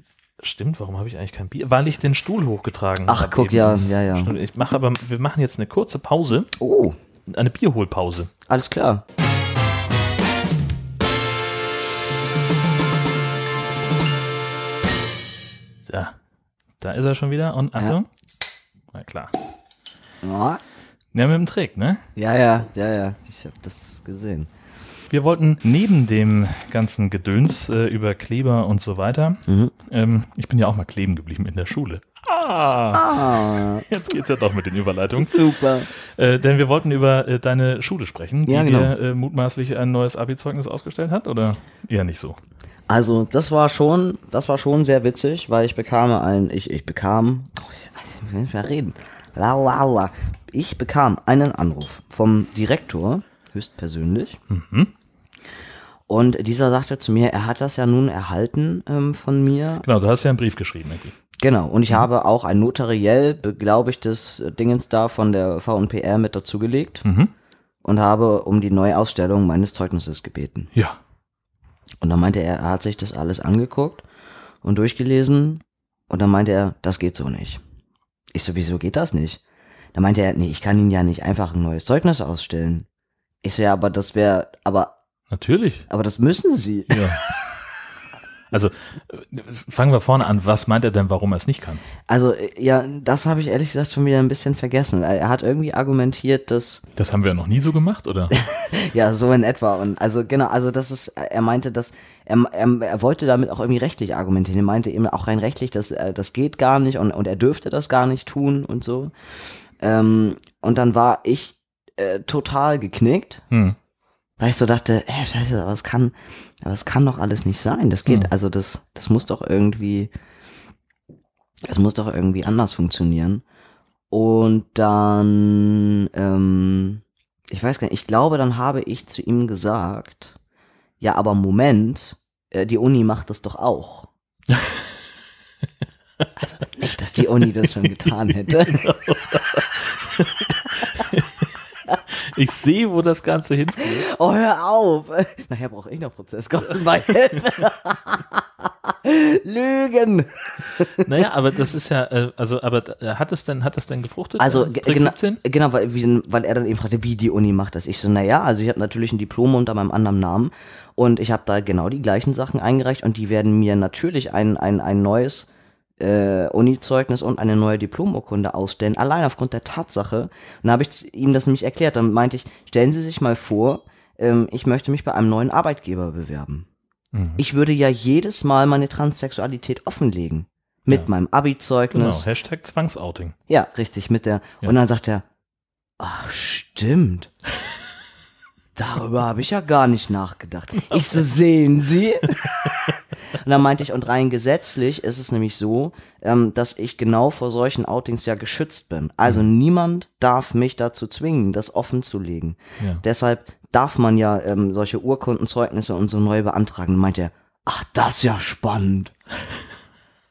Stimmt, warum habe ich eigentlich kein Bier? Weil ich den Stuhl hochgetragen Ach, habe. guck, eben. ja, ja, ja. Ich mache aber, wir machen jetzt eine kurze Pause, Oh, eine Bierholpause. alles klar. Ja, da ist er schon wieder und Achtung. Na klar. Ja, Ja, mit dem Trick, ne? ja, ja, ja, ja. Ich habe das gesehen. Wir wollten neben dem ganzen Gedöns äh, über Kleber und so weiter, Mhm. ähm, ich bin ja auch mal kleben geblieben in der Schule. Ah, Ah, jetzt geht's ja doch mit den Überleitungen. super. Äh, denn wir wollten über äh, deine Schule sprechen, die Ja, genau. dir äh, mutmaßlich ein neues Abi-Zeugnis ausgestellt hat, oder eher nicht so? Also, das war schon, das war schon sehr witzig, weil ich bekam ein, ich, ich bekam, oh, ich, ich will nicht mehr reden. La, la, la. Ich bekam einen Anruf vom Direktor, höchstpersönlich. Und dieser sagte zu mir, er hat das ja nun erhalten ähm, von mir. Genau, du hast ja einen Brief geschrieben. Irgendwie. Genau. Und ich habe auch ein notariell beglaubigtes Dingens da von der VNPR mit dazugelegt Mhm. und habe um die Neuausstellung meines Zeugnisses gebeten. Ja. Und dann meinte er, er hat sich das alles angeguckt und durchgelesen. Und dann meinte er, das geht so nicht. Ich so, wieso geht das nicht? Dann meinte er, nee, ich kann Ihnen ja nicht einfach ein neues Zeugnis ausstellen. Ich so, ja, aber das wäre, aber, Natürlich. aber das müssen Sie. Ja. [LAUGHS] Also äh, fangen wir vorne an. Was meint er denn, warum er es nicht kann? Also, äh, ja, das habe ich ehrlich gesagt schon wieder ein bisschen vergessen. Er hat irgendwie argumentiert, dass, Das haben wir ja noch nie so gemacht, oder? [LAUGHS] ja, so in etwa. Und also, genau, also das ist, er meinte, dass, er, er, er wollte damit auch irgendwie rechtlich argumentieren. Er meinte eben auch rein rechtlich, dass äh, das geht gar nicht und, und er dürfte das gar nicht tun und so. Ähm, und dann war ich äh, total geknickt, Hm. Weil ich so dachte, ey, scheiße, aber es kann, aber es kann doch alles nicht sein. Das geht, Hm. also das, das muss doch irgendwie, es muss doch irgendwie anders funktionieren. Und dann, ähm, ich weiß gar nicht, ich glaube, dann habe ich zu ihm gesagt, ja, aber Moment, äh, die Uni macht das doch auch. [LAUGHS] Also nicht, dass die Uni das schon getan hätte. [LAUGHS] [LAUGHS] Ich sehe, wo das Ganze hinführt. Oh, hör auf. Nachher brauche ich noch Prozesskosten bei Hilfe. [LAUGHS] Lügen. Naja, aber das ist ja, äh, also, aber äh, hat es denn, hat es denn gefruchtet? Also genau, 17? genau weil, weil er dann eben fragte, wie die Uni macht das. Ich so, naja, also ich habe natürlich ein Diplom unter meinem anderen Namen und ich habe da genau die gleichen Sachen eingereicht und die werden mir natürlich ein, ein, ein neues äh, Uni-Zeugnis und eine neue Diplomurkunde ausstellen, allein aufgrund der Tatsache. Und dann habe ich ihm das nämlich erklärt. Dann meinte ich, stellen Sie sich mal vor, ähm, ich möchte mich bei einem neuen Arbeitgeber bewerben. Mhm. Ich würde ja jedes Mal meine Transsexualität offenlegen. Mit Ja. meinem Abi-Zeugnis. Genau, Hashtag Zwangsouting. Ja, richtig, mit der. Ja. Und dann sagt er, ach, stimmt. [LAUGHS] Darüber habe ich ja gar nicht nachgedacht. Ich so, sehen Sie? [LAUGHS] und dann meinte ich, und rein gesetzlich ist es nämlich so, ähm, dass ich genau vor solchen Outings ja geschützt bin. Also niemand darf mich dazu zwingen, das offen zu legen. Ja. Deshalb darf man ja ähm, solche Urkundenzeugnisse und so neu beantragen. Und meinte er, ach, das ist ja spannend. [LAUGHS]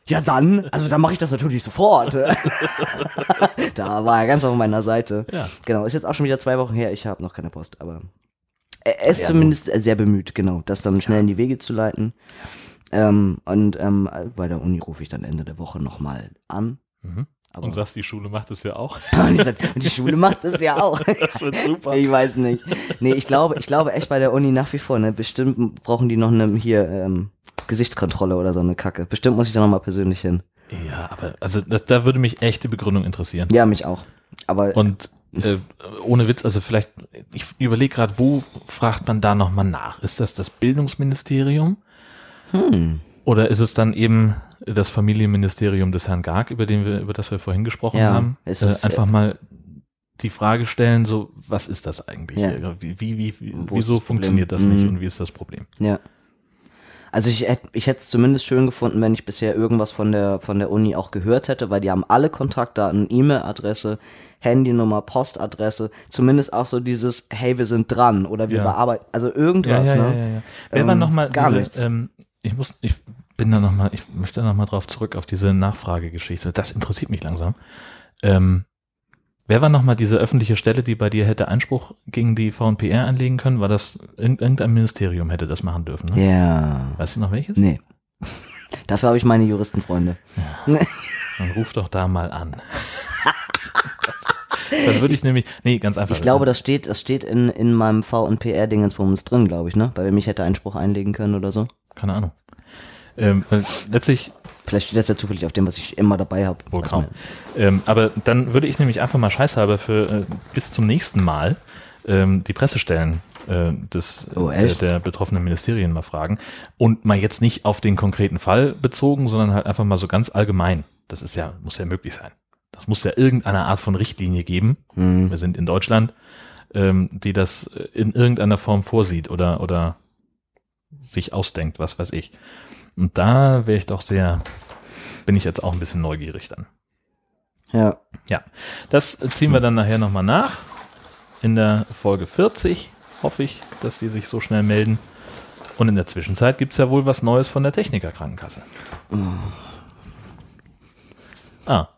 Ja dann, also dann mache ich das natürlich sofort. [LAUGHS] da war er ganz auf meiner Seite. Ja. Genau, ist jetzt auch schon wieder zwei Wochen her. Ich habe noch keine Post, aber er ist Ja, zumindest sehr bemüht, genau, das dann schnell in die Wege zu leiten. Ähm, und ähm, bei der Uni rufe ich dann Ende der Woche nochmal an. Mhm. Und sagst, die Schule macht es ja auch. [LAUGHS] Und ich sag, die Schule macht das ja auch. [LAUGHS] Das wird super. Ich weiß nicht. Nee, ich glaube, ich glaube echt bei der Uni nach wie vor, ne, bestimmt brauchen die noch eine hier ähm, Gesichtskontrolle oder so eine Kacke. Bestimmt muss ich da nochmal persönlich hin. Ja, aber also das, da würde mich echt die Begründung interessieren. Ja, mich auch. Aber Und äh, ohne Witz, also vielleicht, ich überlege gerade, wo fragt man da nochmal nach? Ist das das Bildungsministerium? Hm, Oder ist es dann eben das Familienministerium des Herrn Garg, über den wir, über das wir vorhin gesprochen Ja, haben? es Äh, ist, einfach mal die Frage stellen, so, was ist das eigentlich? Ja. Wie, wie, wie, ist wieso das funktioniert das nicht Mhm. und wie ist das Problem? ja. Also ich hätte ich hätte es zumindest schön gefunden, wenn ich bisher irgendwas von der von der Uni auch gehört hätte, weil die haben alle Kontaktdaten, E-Mail-Adresse, Handynummer, Postadresse, zumindest auch so dieses Hey, wir sind dran oder wir Ja. bearbeiten, also irgendwas, ja, ja, ne? ja, ja. Wer war Ähm, nochmal gar diese, nichts. ähm, ich muss, ich bin da nochmal, ich möchte nochmal drauf zurück auf diese Nachfragegeschichte. Das interessiert mich langsam. Ähm, wer war nochmal diese öffentliche Stelle, die bei dir hätte Einspruch gegen die VNPR einlegen können? War das irgend- irgendein Ministerium hätte das machen dürfen? Ne? Ja. Weißt du noch welches? Nee. Dafür habe ich meine Juristenfreunde. Dann ruf doch da mal an. [LAUGHS] Dann würde ich nämlich, nee, ganz einfach. Ich glaube, das steht, das steht in, in meinem V&PR-Dingensbums drin, glaube ich, ne? Weil mich hätte Einspruch einlegen können oder so. keine Ahnung. Ähm, letztlich Vielleicht steht das ja zufällig auf dem, was ich immer dabei habe. Wohl kaum. Ähm, aber dann würde ich nämlich einfach mal scheißhalber für äh, bis zum nächsten Mal ähm, die Pressestellen äh, des, Oh, der, der betroffenen Ministerien mal fragen. Und mal jetzt nicht auf den konkreten Fall bezogen, sondern halt einfach mal so ganz allgemein. Das ist ja, muss ja möglich sein. Das muss ja irgendeine Art von Richtlinie geben. Hm. Wir sind in Deutschland, ähm, die das äh, in irgendeiner Form vorsieht oder, oder sich ausdenkt, was weiß ich. Und da wäre ich doch sehr, bin ich jetzt auch ein bisschen neugierig dann. Ja. Ja, das ziehen wir dann nachher nochmal nach. In der Folge 40 hoffe ich, dass die sich so schnell melden. Und in der Zwischenzeit gibt es ja wohl was Neues von der Technikerkrankenkasse. Ah, ist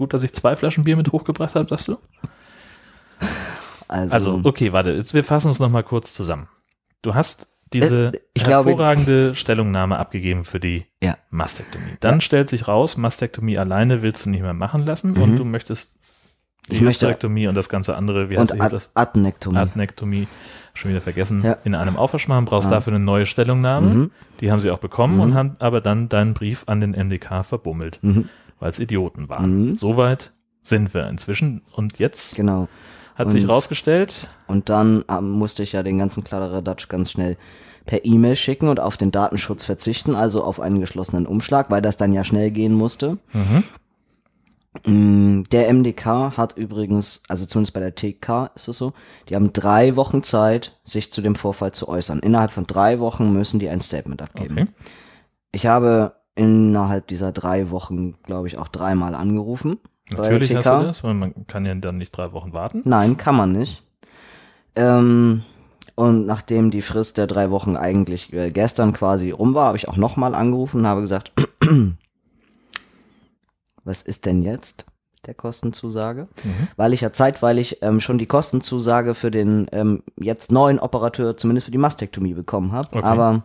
gut, dass ich zwei Flaschen Bier mit hochgebracht habe, sagst du? Also, Also, okay, warte, jetzt wir fassen uns nochmal kurz zusammen. Du hast diese Äh, ich glaube- hervorragende Stellungnahme abgegeben für die Ja. Mastektomie. Dann stellt sich raus, Mastektomie alleine willst du nicht mehr machen lassen und du möchtest die Mhm. Ich Hysterektomie und das ganze andere, wie heißt Ad das? Adnektomie. Adnektomie, schon wieder vergessen, Ja. in einem Aufwasch machen, brauchst dafür eine neue Stellungnahme. Mhm. Die haben sie auch bekommen und haben aber dann deinen Brief an den MDK verbummelt, Mhm. Weil es Idioten waren. Mhm. Soweit sind wir inzwischen. Und jetzt Genau. hat sich Und- rausgestellt, Und dann ähm, musste ich ja den ganzen Kladderadatsch ganz schnell per E-Mail schicken und auf den Datenschutz verzichten, also auf einen geschlossenen Umschlag, weil das dann ja schnell gehen musste. Mhm. Mm, Der MDK hat übrigens, also zumindest bei der TK ist es so, die haben drei Wochen Zeit, sich zu dem Vorfall zu äußern. Innerhalb von drei Wochen müssen die ein Statement abgeben. okay. Ich habe innerhalb dieser drei Wochen, glaube ich, auch dreimal angerufen. Natürlich hast du das, weil man kann ja dann nicht drei Wochen warten. Nein, kann man nicht. Ähm, und nachdem die Frist der drei Wochen eigentlich äh, gestern quasi rum war, habe ich auch nochmal angerufen und habe gesagt, [CLEARS THROAT] was ist denn jetzt der Kostenzusage? Weil ich ja zeitweilig ähm, schon die Kostenzusage für den ähm, jetzt neuen Operateur, zumindest für die Mastektomie bekommen habe. Okay. Aber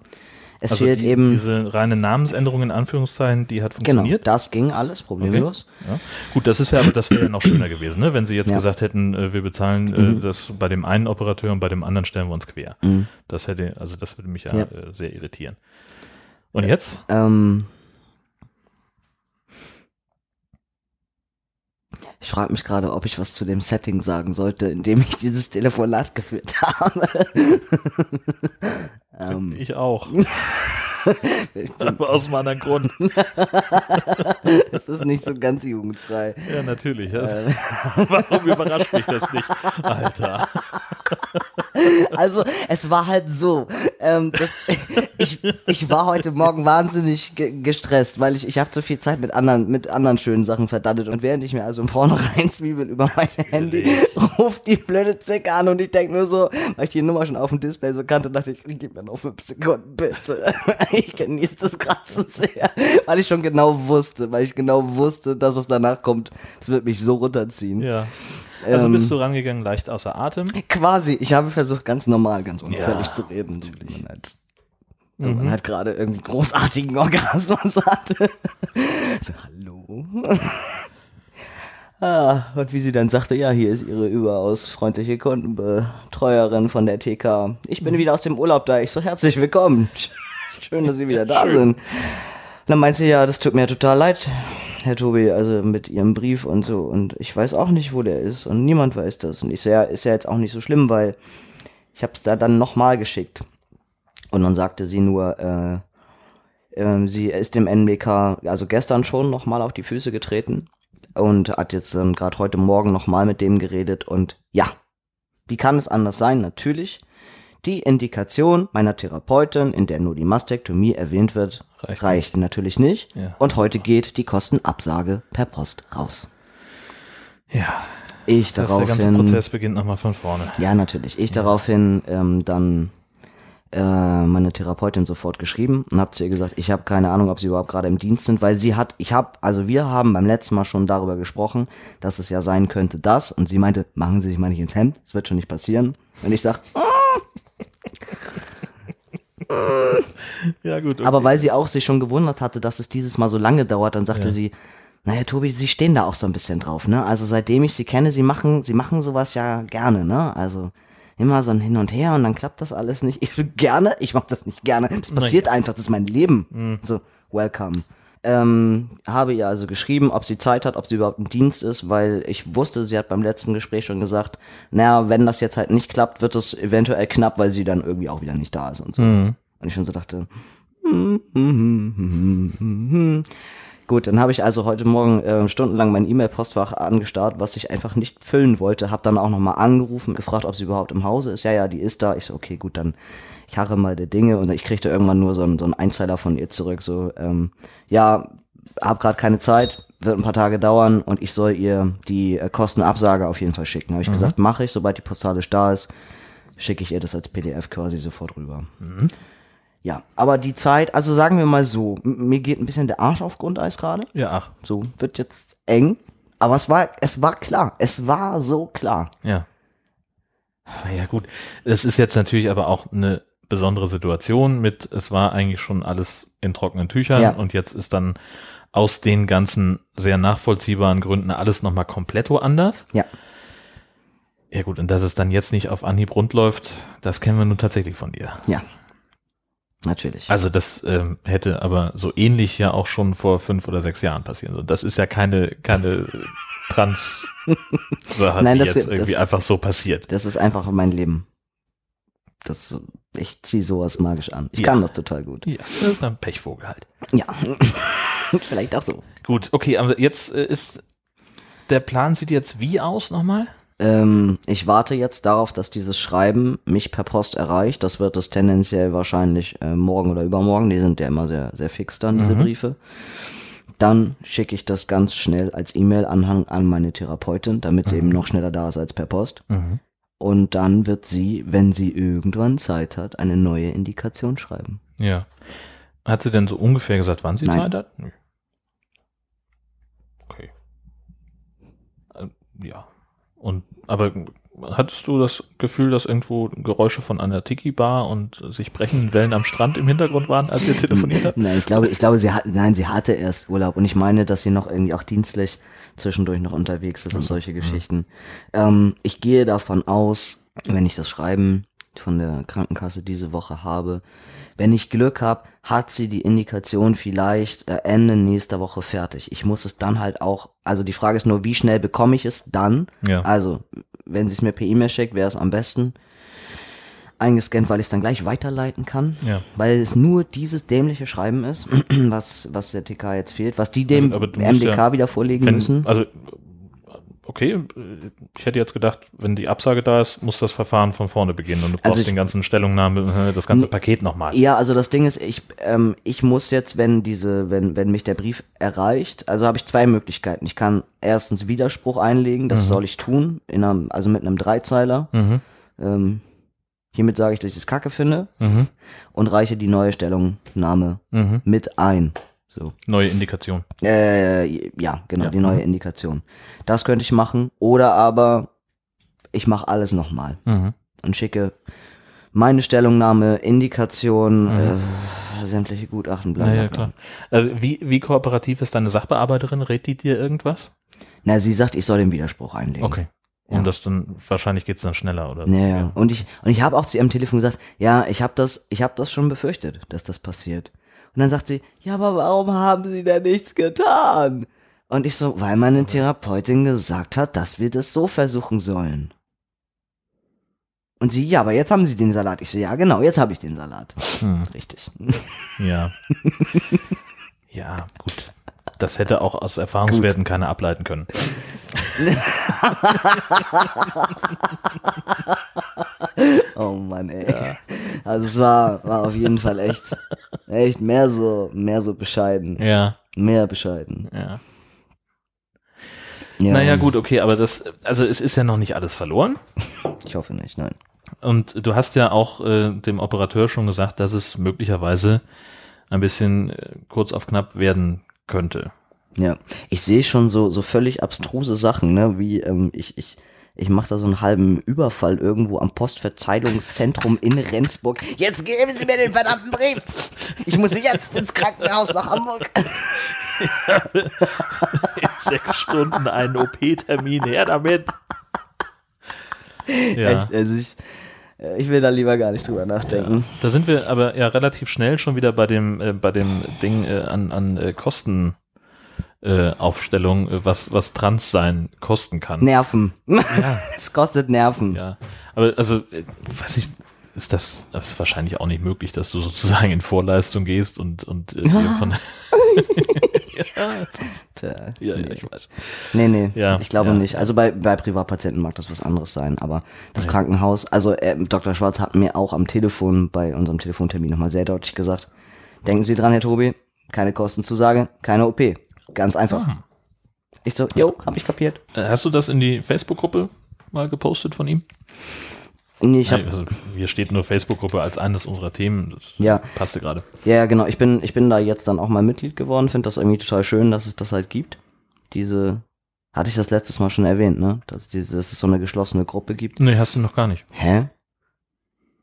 es also fehlt die, eben, diese reine Namensänderung in Anführungszeichen, die hat genau, funktioniert. das ging alles problemlos. Ja. Gut, das ist ja, aber das wäre ja noch schöner gewesen, ne? wenn sie jetzt Ja. gesagt hätten, äh, wir bezahlen äh, das bei dem einen Operateur und bei dem anderen stellen wir uns quer. Mhm. Das hätte, also das würde mich ja, Ja. Äh, sehr irritieren. Und jetzt? Ähm, ich frage mich gerade, ob ich was zu dem Setting sagen sollte, in dem ich dieses Telefonat geführt [LAUGHS] habe. [LAUGHS] ähm, Ich auch. [LAUGHS] aber aus einem anderen Grund. das ist nicht so ganz jugendfrei. Ja, natürlich. Äh. Warum überrascht mich das nicht? Alter. [LAUGHS] Also, es war halt so. Ähm, das, [LAUGHS] ich, ich war heute Morgen wahnsinnig ge gestresst, weil ich, ich habe zu viel Zeit mit anderen, mit anderen schönen Sachen verdattet. Und während ich mir also im Porno [LAUGHS] reinzwiebel über mein Handy, ruft die blöde Zicke an und ich denke nur so, weil ich die Nummer schon auf dem Display so kannte, dachte ich, gib mir noch fünf Sekunden, bitte. Ich genieße das gerade zu sehr, weil ich schon genau wusste, weil ich genau wusste, das, was danach kommt, das wird mich so runterziehen. Ja. Also Ähm, bist du rangegangen, leicht außer Atem. Quasi. Ich habe versucht, ganz normal, ganz unauffällig Ja, zu reden. Natürlich. Man halt, wenn man halt gerade irgendwie großartigen [LAUGHS] Orgasmus hatte. so, hallo. [LAUGHS] ah, und wie sie dann sagte, ja, hier ist ihre überaus freundliche Kundenbetreuerin von der TK. Ich bin wieder aus dem Urlaub da. Ich so, herzlich willkommen. [LAUGHS] Schön, dass Sie wieder da sind. Dann meint sie, ja, das tut mir total leid, Herr Tobi, also mit Ihrem Brief und so. Und ich weiß auch nicht, wo der ist. Und niemand weiß das. Und ich so, ja, ist ja jetzt auch nicht so schlimm, weil ich habe es da dann nochmal geschickt. Und dann sagte sie nur, äh, ähm, sie ist dem NBK, also gestern schon nochmal auf die Füße getreten und hat jetzt dann gerade heute Morgen nochmal mit dem geredet. Und ja, wie kann es anders sein? Natürlich. Die Indikation meiner Therapeutin, in der nur die Mastektomie erwähnt wird, Reicht reicht, natürlich nicht. Ja. Und heute geht die Kostenabsage per Post raus. Ja. Ich Das heißt, der ganze daraufhin, Prozess beginnt nochmal von vorne. ja natürlich, ich daraufhin ähm, dann äh, meine Therapeutin sofort geschrieben und habe zu ihr gesagt, ich habe keine Ahnung, ob sie überhaupt gerade im Dienst sind, weil sie hat, ich habe, also wir haben beim letzten Mal schon darüber gesprochen, dass es ja sein könnte, das und sie meinte, machen Sie sich mal nicht ins Hemd, es wird schon nicht passieren. Und ich sag, Ja, gut. Aber weil sie auch sich schon gewundert hatte, dass es dieses Mal so lange dauert, dann sagte Ja. sie, naja, Tobi, sie stehen da auch so ein bisschen drauf, ne? Also seitdem ich sie kenne, sie machen, sie machen sowas ja gerne, ne? Also immer so ein Hin und Her und dann klappt das alles nicht. Ich gerne, ich mach das nicht gerne. Das passiert einfach, das ist mein Leben. So, welcome. Ähm, habe ihr also geschrieben, ob sie Zeit hat, ob sie überhaupt im Dienst ist, weil ich wusste, sie hat beim letzten Gespräch schon gesagt, naja, wenn das jetzt halt nicht klappt, wird es eventuell knapp, weil sie dann irgendwie auch wieder nicht da ist und so. Und ich schon so dachte, Gut, dann habe ich also heute Morgen äh, stundenlang mein E-Mail-Postfach angestarrt, was ich einfach nicht füllen wollte. Habe dann auch nochmal angerufen, gefragt, ob sie überhaupt im Hause ist. Ja, ja, die ist da. Ich so, okay, gut, dann ich harre mal der Dinge und ich kriegte irgendwann nur so einen, so einen Einzeiler von ihr zurück. So, ähm, ja, hab gerade keine Zeit, wird ein paar Tage dauern und ich soll ihr die äh, Kostenabsage auf jeden Fall schicken. Habe ich gesagt, mache ich, sobald die postalisch da ist, schicke ich ihr das als PDF quasi sofort rüber. Ja, aber die Zeit, also sagen wir mal so, mir geht ein bisschen der Arsch auf Grundeis gerade. Ja, ach, So, wird jetzt eng. Aber es war, es war klar. Es war so klar. ja. Naja, gut. Es ist jetzt natürlich aber auch eine besondere Situation mit, es war eigentlich schon alles in trockenen Tüchern Ja. und jetzt ist dann aus den ganzen sehr nachvollziehbaren Gründen alles nochmal komplett woanders. Ja. Ja gut, und dass es dann jetzt nicht auf Anhieb rund läuft, das kennen wir nun tatsächlich von dir. Ja. Natürlich. Also das ähm, hätte aber so ähnlich ja auch schon vor fünf oder sechs Jahren passieren sollen. Das ist ja keine, keine [LAUGHS] Trans-Sache, Nein, die das- jetzt irgendwie das- einfach so passiert. Das ist einfach mein Leben. Das, ich zieh sowas magisch an. Ich Ja. kann das total gut. Ja, das ist ein Pechvogel halt. Ja. [LAUGHS] Vielleicht auch so. Gut, okay, aber jetzt äh, ist der Plan sieht jetzt wie aus nochmal? Ähm, ich warte jetzt darauf, dass dieses Schreiben mich per Post erreicht. Das wird es tendenziell wahrscheinlich äh, morgen oder übermorgen. Die sind ja immer sehr, sehr fix dann, diese Briefe. Dann schicke ich das ganz schnell als E-Mail-Anhang an meine Therapeutin, damit sie eben noch schneller da ist als per Post. Mhm. Und dann wird sie, wenn sie irgendwann Zeit hat, eine neue Indikation schreiben. Ja. Hat sie denn so ungefähr gesagt, wann sie Nein. Zeit hat? Okay. Ähm, Ja. Und, aber hattest du das Gefühl, dass irgendwo Geräusche von einer Tiki-Bar und sich brechenden Wellen am Strand im Hintergrund waren, als ihr telefoniert habt? Nein, ich glaube, ich glaube, sie hat, nein, sie hatte erst Urlaub und ich meine, dass sie noch irgendwie auch dienstlich zwischendurch noch unterwegs ist und solche Geschichten. Ähm, ich gehe davon aus, wenn ich das Schreiben von der Krankenkasse diese Woche habe, wenn ich Glück habe, hat sie die Indikation vielleicht äh, Ende nächster Woche fertig. Ich muss es dann halt auch, also die Frage ist nur, wie schnell bekomme ich es dann? Ja. Also, wenn sie es mir per E-Mail schickt, wäre es am besten eingescannt, weil ich es dann gleich weiterleiten kann. Ja. Weil es nur dieses dämliche Schreiben ist, [CLEARS THROAT] was, was der TK jetzt fehlt, was die dem Aber musst MDK ja- wieder vorlegen Wenn, müssen. Also, okay, ich hätte jetzt gedacht, wenn die Absage da ist, muss das Verfahren von vorne beginnen und du brauchst Also ich- den ganzen Stellungnahme, äh, das ganze Paket nochmal. Ja, also das Ding ist, ich, ähm, ich muss jetzt, wenn diese, wenn, wenn mich der Brief erreicht, also habe ich zwei Möglichkeiten. Ich kann erstens Widerspruch einlegen, das soll ich tun, in einem, also mit einem Dreizeiler. Mhm. Ähm, hiermit sage ich, dass ich das Kacke finde Mhm. und reiche die neue Stellungnahme Mhm. mit ein. So. Neue Indikation. Äh, ja, genau, Ja. die neue Indikation. Das könnte ich machen. Oder aber ich mache alles nochmal Mhm. und schicke meine Stellungnahme, Indikation, äh, sämtliche Gutachten, bla, bla, Naja, bla. klar. Äh, wie, wie kooperativ ist deine Sachbearbeiterin? Rät die dir irgendwas? Na, sie sagt, ich soll den Widerspruch einlegen. Okay. Und Ja. das dann, wahrscheinlich geht's dann schneller, oder? Ja, ja. Und ich, und ich habe auch zu ihrem Telefon gesagt, ja, ich habe das, ich habe das schon befürchtet, dass das passiert. Und dann sagt sie, ja, aber warum haben Sie denn nichts getan? Und ich so, weil meine Therapeutin gesagt hat, dass wir das so versuchen sollen. Und sie, ja, aber jetzt haben Sie den Salat. Ich so, ja, genau, jetzt habe ich den Salat. Hm. Richtig. Ja. [LAUGHS] ja, gut. Das hätte auch aus Erfahrungswerten keiner ableiten können. [LAUGHS] Oh Mann, ey. Also es war, war auf jeden Fall echt, echt mehr so, mehr so bescheiden. Ja, Mehr bescheiden. ja. Ja, Naja, gut, okay, aber das, also es ist ja noch nicht alles verloren. Ich hoffe nicht, nein. Und du hast ja auch äh, dem Operateur schon gesagt, dass es möglicherweise ein bisschen äh, kurz auf knapp werden könnte. Ja, ich sehe schon so so völlig abstruse Sachen, ne, wie ähm, ich ich ich mache da so einen halben Überfall irgendwo am Postverteilungszentrum in Rendsburg. Jetzt geben Sie mir den verdammten Brief. Ich muss jetzt ins Krankenhaus nach Hamburg. [LAUGHS] In sechs Stunden einen OP-Termin, her damit. Ja. Echt, also ich ich will da lieber gar nicht drüber nachdenken. Da sind wir aber ja relativ schnell schon wieder bei dem, äh, bei dem Ding äh, an, an äh, Kosten. Äh, Aufstellung, äh, was, was Trans sein kosten kann. Nerven. [LAUGHS] es kostet Nerven. Ja, aber also, äh, weiß ich, ist das, das ist wahrscheinlich auch nicht möglich, dass du sozusagen in Vorleistung gehst und, und äh, dir [LAUGHS] von [LAUGHS] ja, ist, [LAUGHS] ja, ja, ich weiß. Nee, nee, Ja, ich glaube ja. nicht. Also bei, bei Privatpatienten mag das was anderes sein, aber das Krankenhaus, also äh, Dr. Schwarz hat mir auch am Telefon bei unserem Telefontermin nochmal sehr deutlich gesagt, denken Sie dran, Herr Tobi, keine Kostenzusage, keine OP. Ganz einfach. Ich so, jo, hab ich kapiert. Äh, Hast du das in die Facebook-Gruppe mal gepostet von ihm? Nee, ich hab, Nein, also, hier steht nur Facebook-Gruppe als eines unserer Themen. Das Ja. passte gerade. ja, genau, ich bin, ich bin da jetzt dann auch mal Mitglied geworden, finde das irgendwie total schön, dass es das halt gibt. Diese, hatte ich das letztes Mal schon erwähnt, ne? Dass, diese, dass es so eine geschlossene Gruppe gibt. Nee, hast du noch gar nicht. Hä?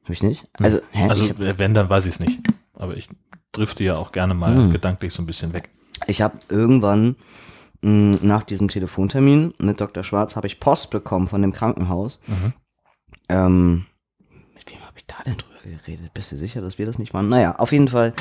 Hab ich nicht? Also, hä? Also, wenn, dann weiß ich es nicht. Aber ich drifte ja auch gerne mal Hm. gedanklich so ein bisschen weg. Ich habe irgendwann mh, nach diesem Telefontermin mit Dr. Schwarz habe ich Post bekommen von dem Krankenhaus. Mhm. Ähm, mit wem habe ich da denn drüber geredet? Bist du sicher, dass wir das nicht waren? Naja, auf jeden Fall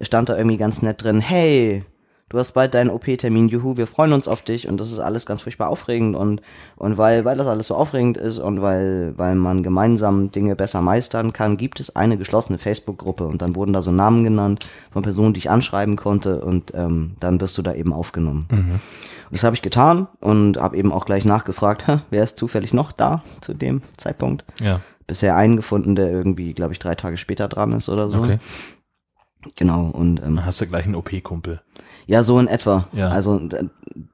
stand da irgendwie ganz nett drin, hey, du hast bald deinen OP-Termin, juhu, wir freuen uns auf dich und das ist alles ganz furchtbar aufregend und, und weil, weil das alles so aufregend ist und weil, weil man gemeinsam Dinge besser meistern kann, gibt es eine geschlossene Facebook-Gruppe und dann wurden da so Namen genannt von Personen, die ich anschreiben konnte und ähm, dann wirst du da eben aufgenommen. Und das habe ich getan und habe eben auch gleich nachgefragt, "Hä, wer ist zufällig noch da zu dem Zeitpunkt? Ja, Bisher einen gefunden, der irgendwie, glaube ich, drei Tage später dran ist oder so. okay. Genau, und ähm, Dann hast du gleich einen OP-Kumpel. ja, so in etwa. Ja. Also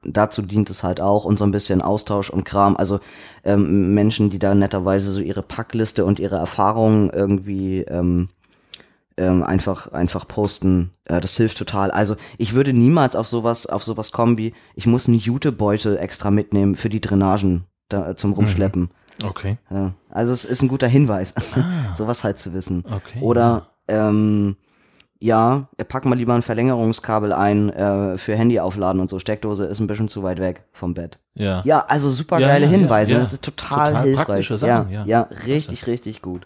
dazu dient es halt auch und so ein bisschen Austausch und Kram. Also ähm, Menschen, die da netterweise so ihre Packliste und ihre Erfahrungen irgendwie ähm, ähm, einfach einfach posten. Äh, das hilft total. Also ich würde niemals auf sowas auf sowas kommen wie ich muss einen Jutebeutel extra mitnehmen für die Drainagen da, äh, zum Rumschleppen. Okay. Ja. Also es ist ein guter Hinweis, [LAUGHS] sowas halt zu wissen. Okay. Oder ähm, ja, pack mal lieber ein Verlängerungskabel ein äh, für Handy aufladen und so. Steckdose ist ein bisschen zu weit weg vom Bett. Ja. Ja, also super geile ja, ja, Hinweise. ja. Das ist total, Total hilfreich. Sachen, ja, ja. richtig, richtig gut.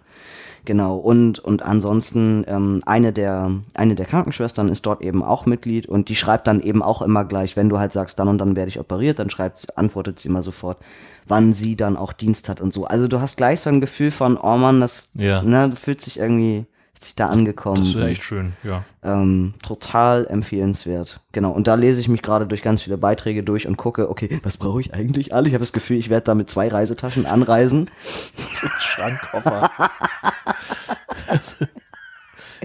Genau. Und und ansonsten ähm, eine der eine der Krankenschwestern ist dort eben auch Mitglied und die schreibt dann eben auch immer gleich, wenn du halt sagst, dann und dann werde ich operiert, dann schreibt, antwortet sie immer sofort, wann sie dann auch Dienst hat und so. Also du hast gleich so ein Gefühl von, oh Mann, das ne, du fühlst dich irgendwie fühlst dich da angekommen. Das ist ja echt schön, ja. ähm, total empfehlenswert. Genau. Und da lese ich mich gerade durch ganz viele Beiträge durch und gucke, okay, was brauche ich eigentlich alle? Ich habe das Gefühl, ich werde da mit zwei Reisetaschen anreisen. [LAUGHS] Schrankkoffer. [LAUGHS]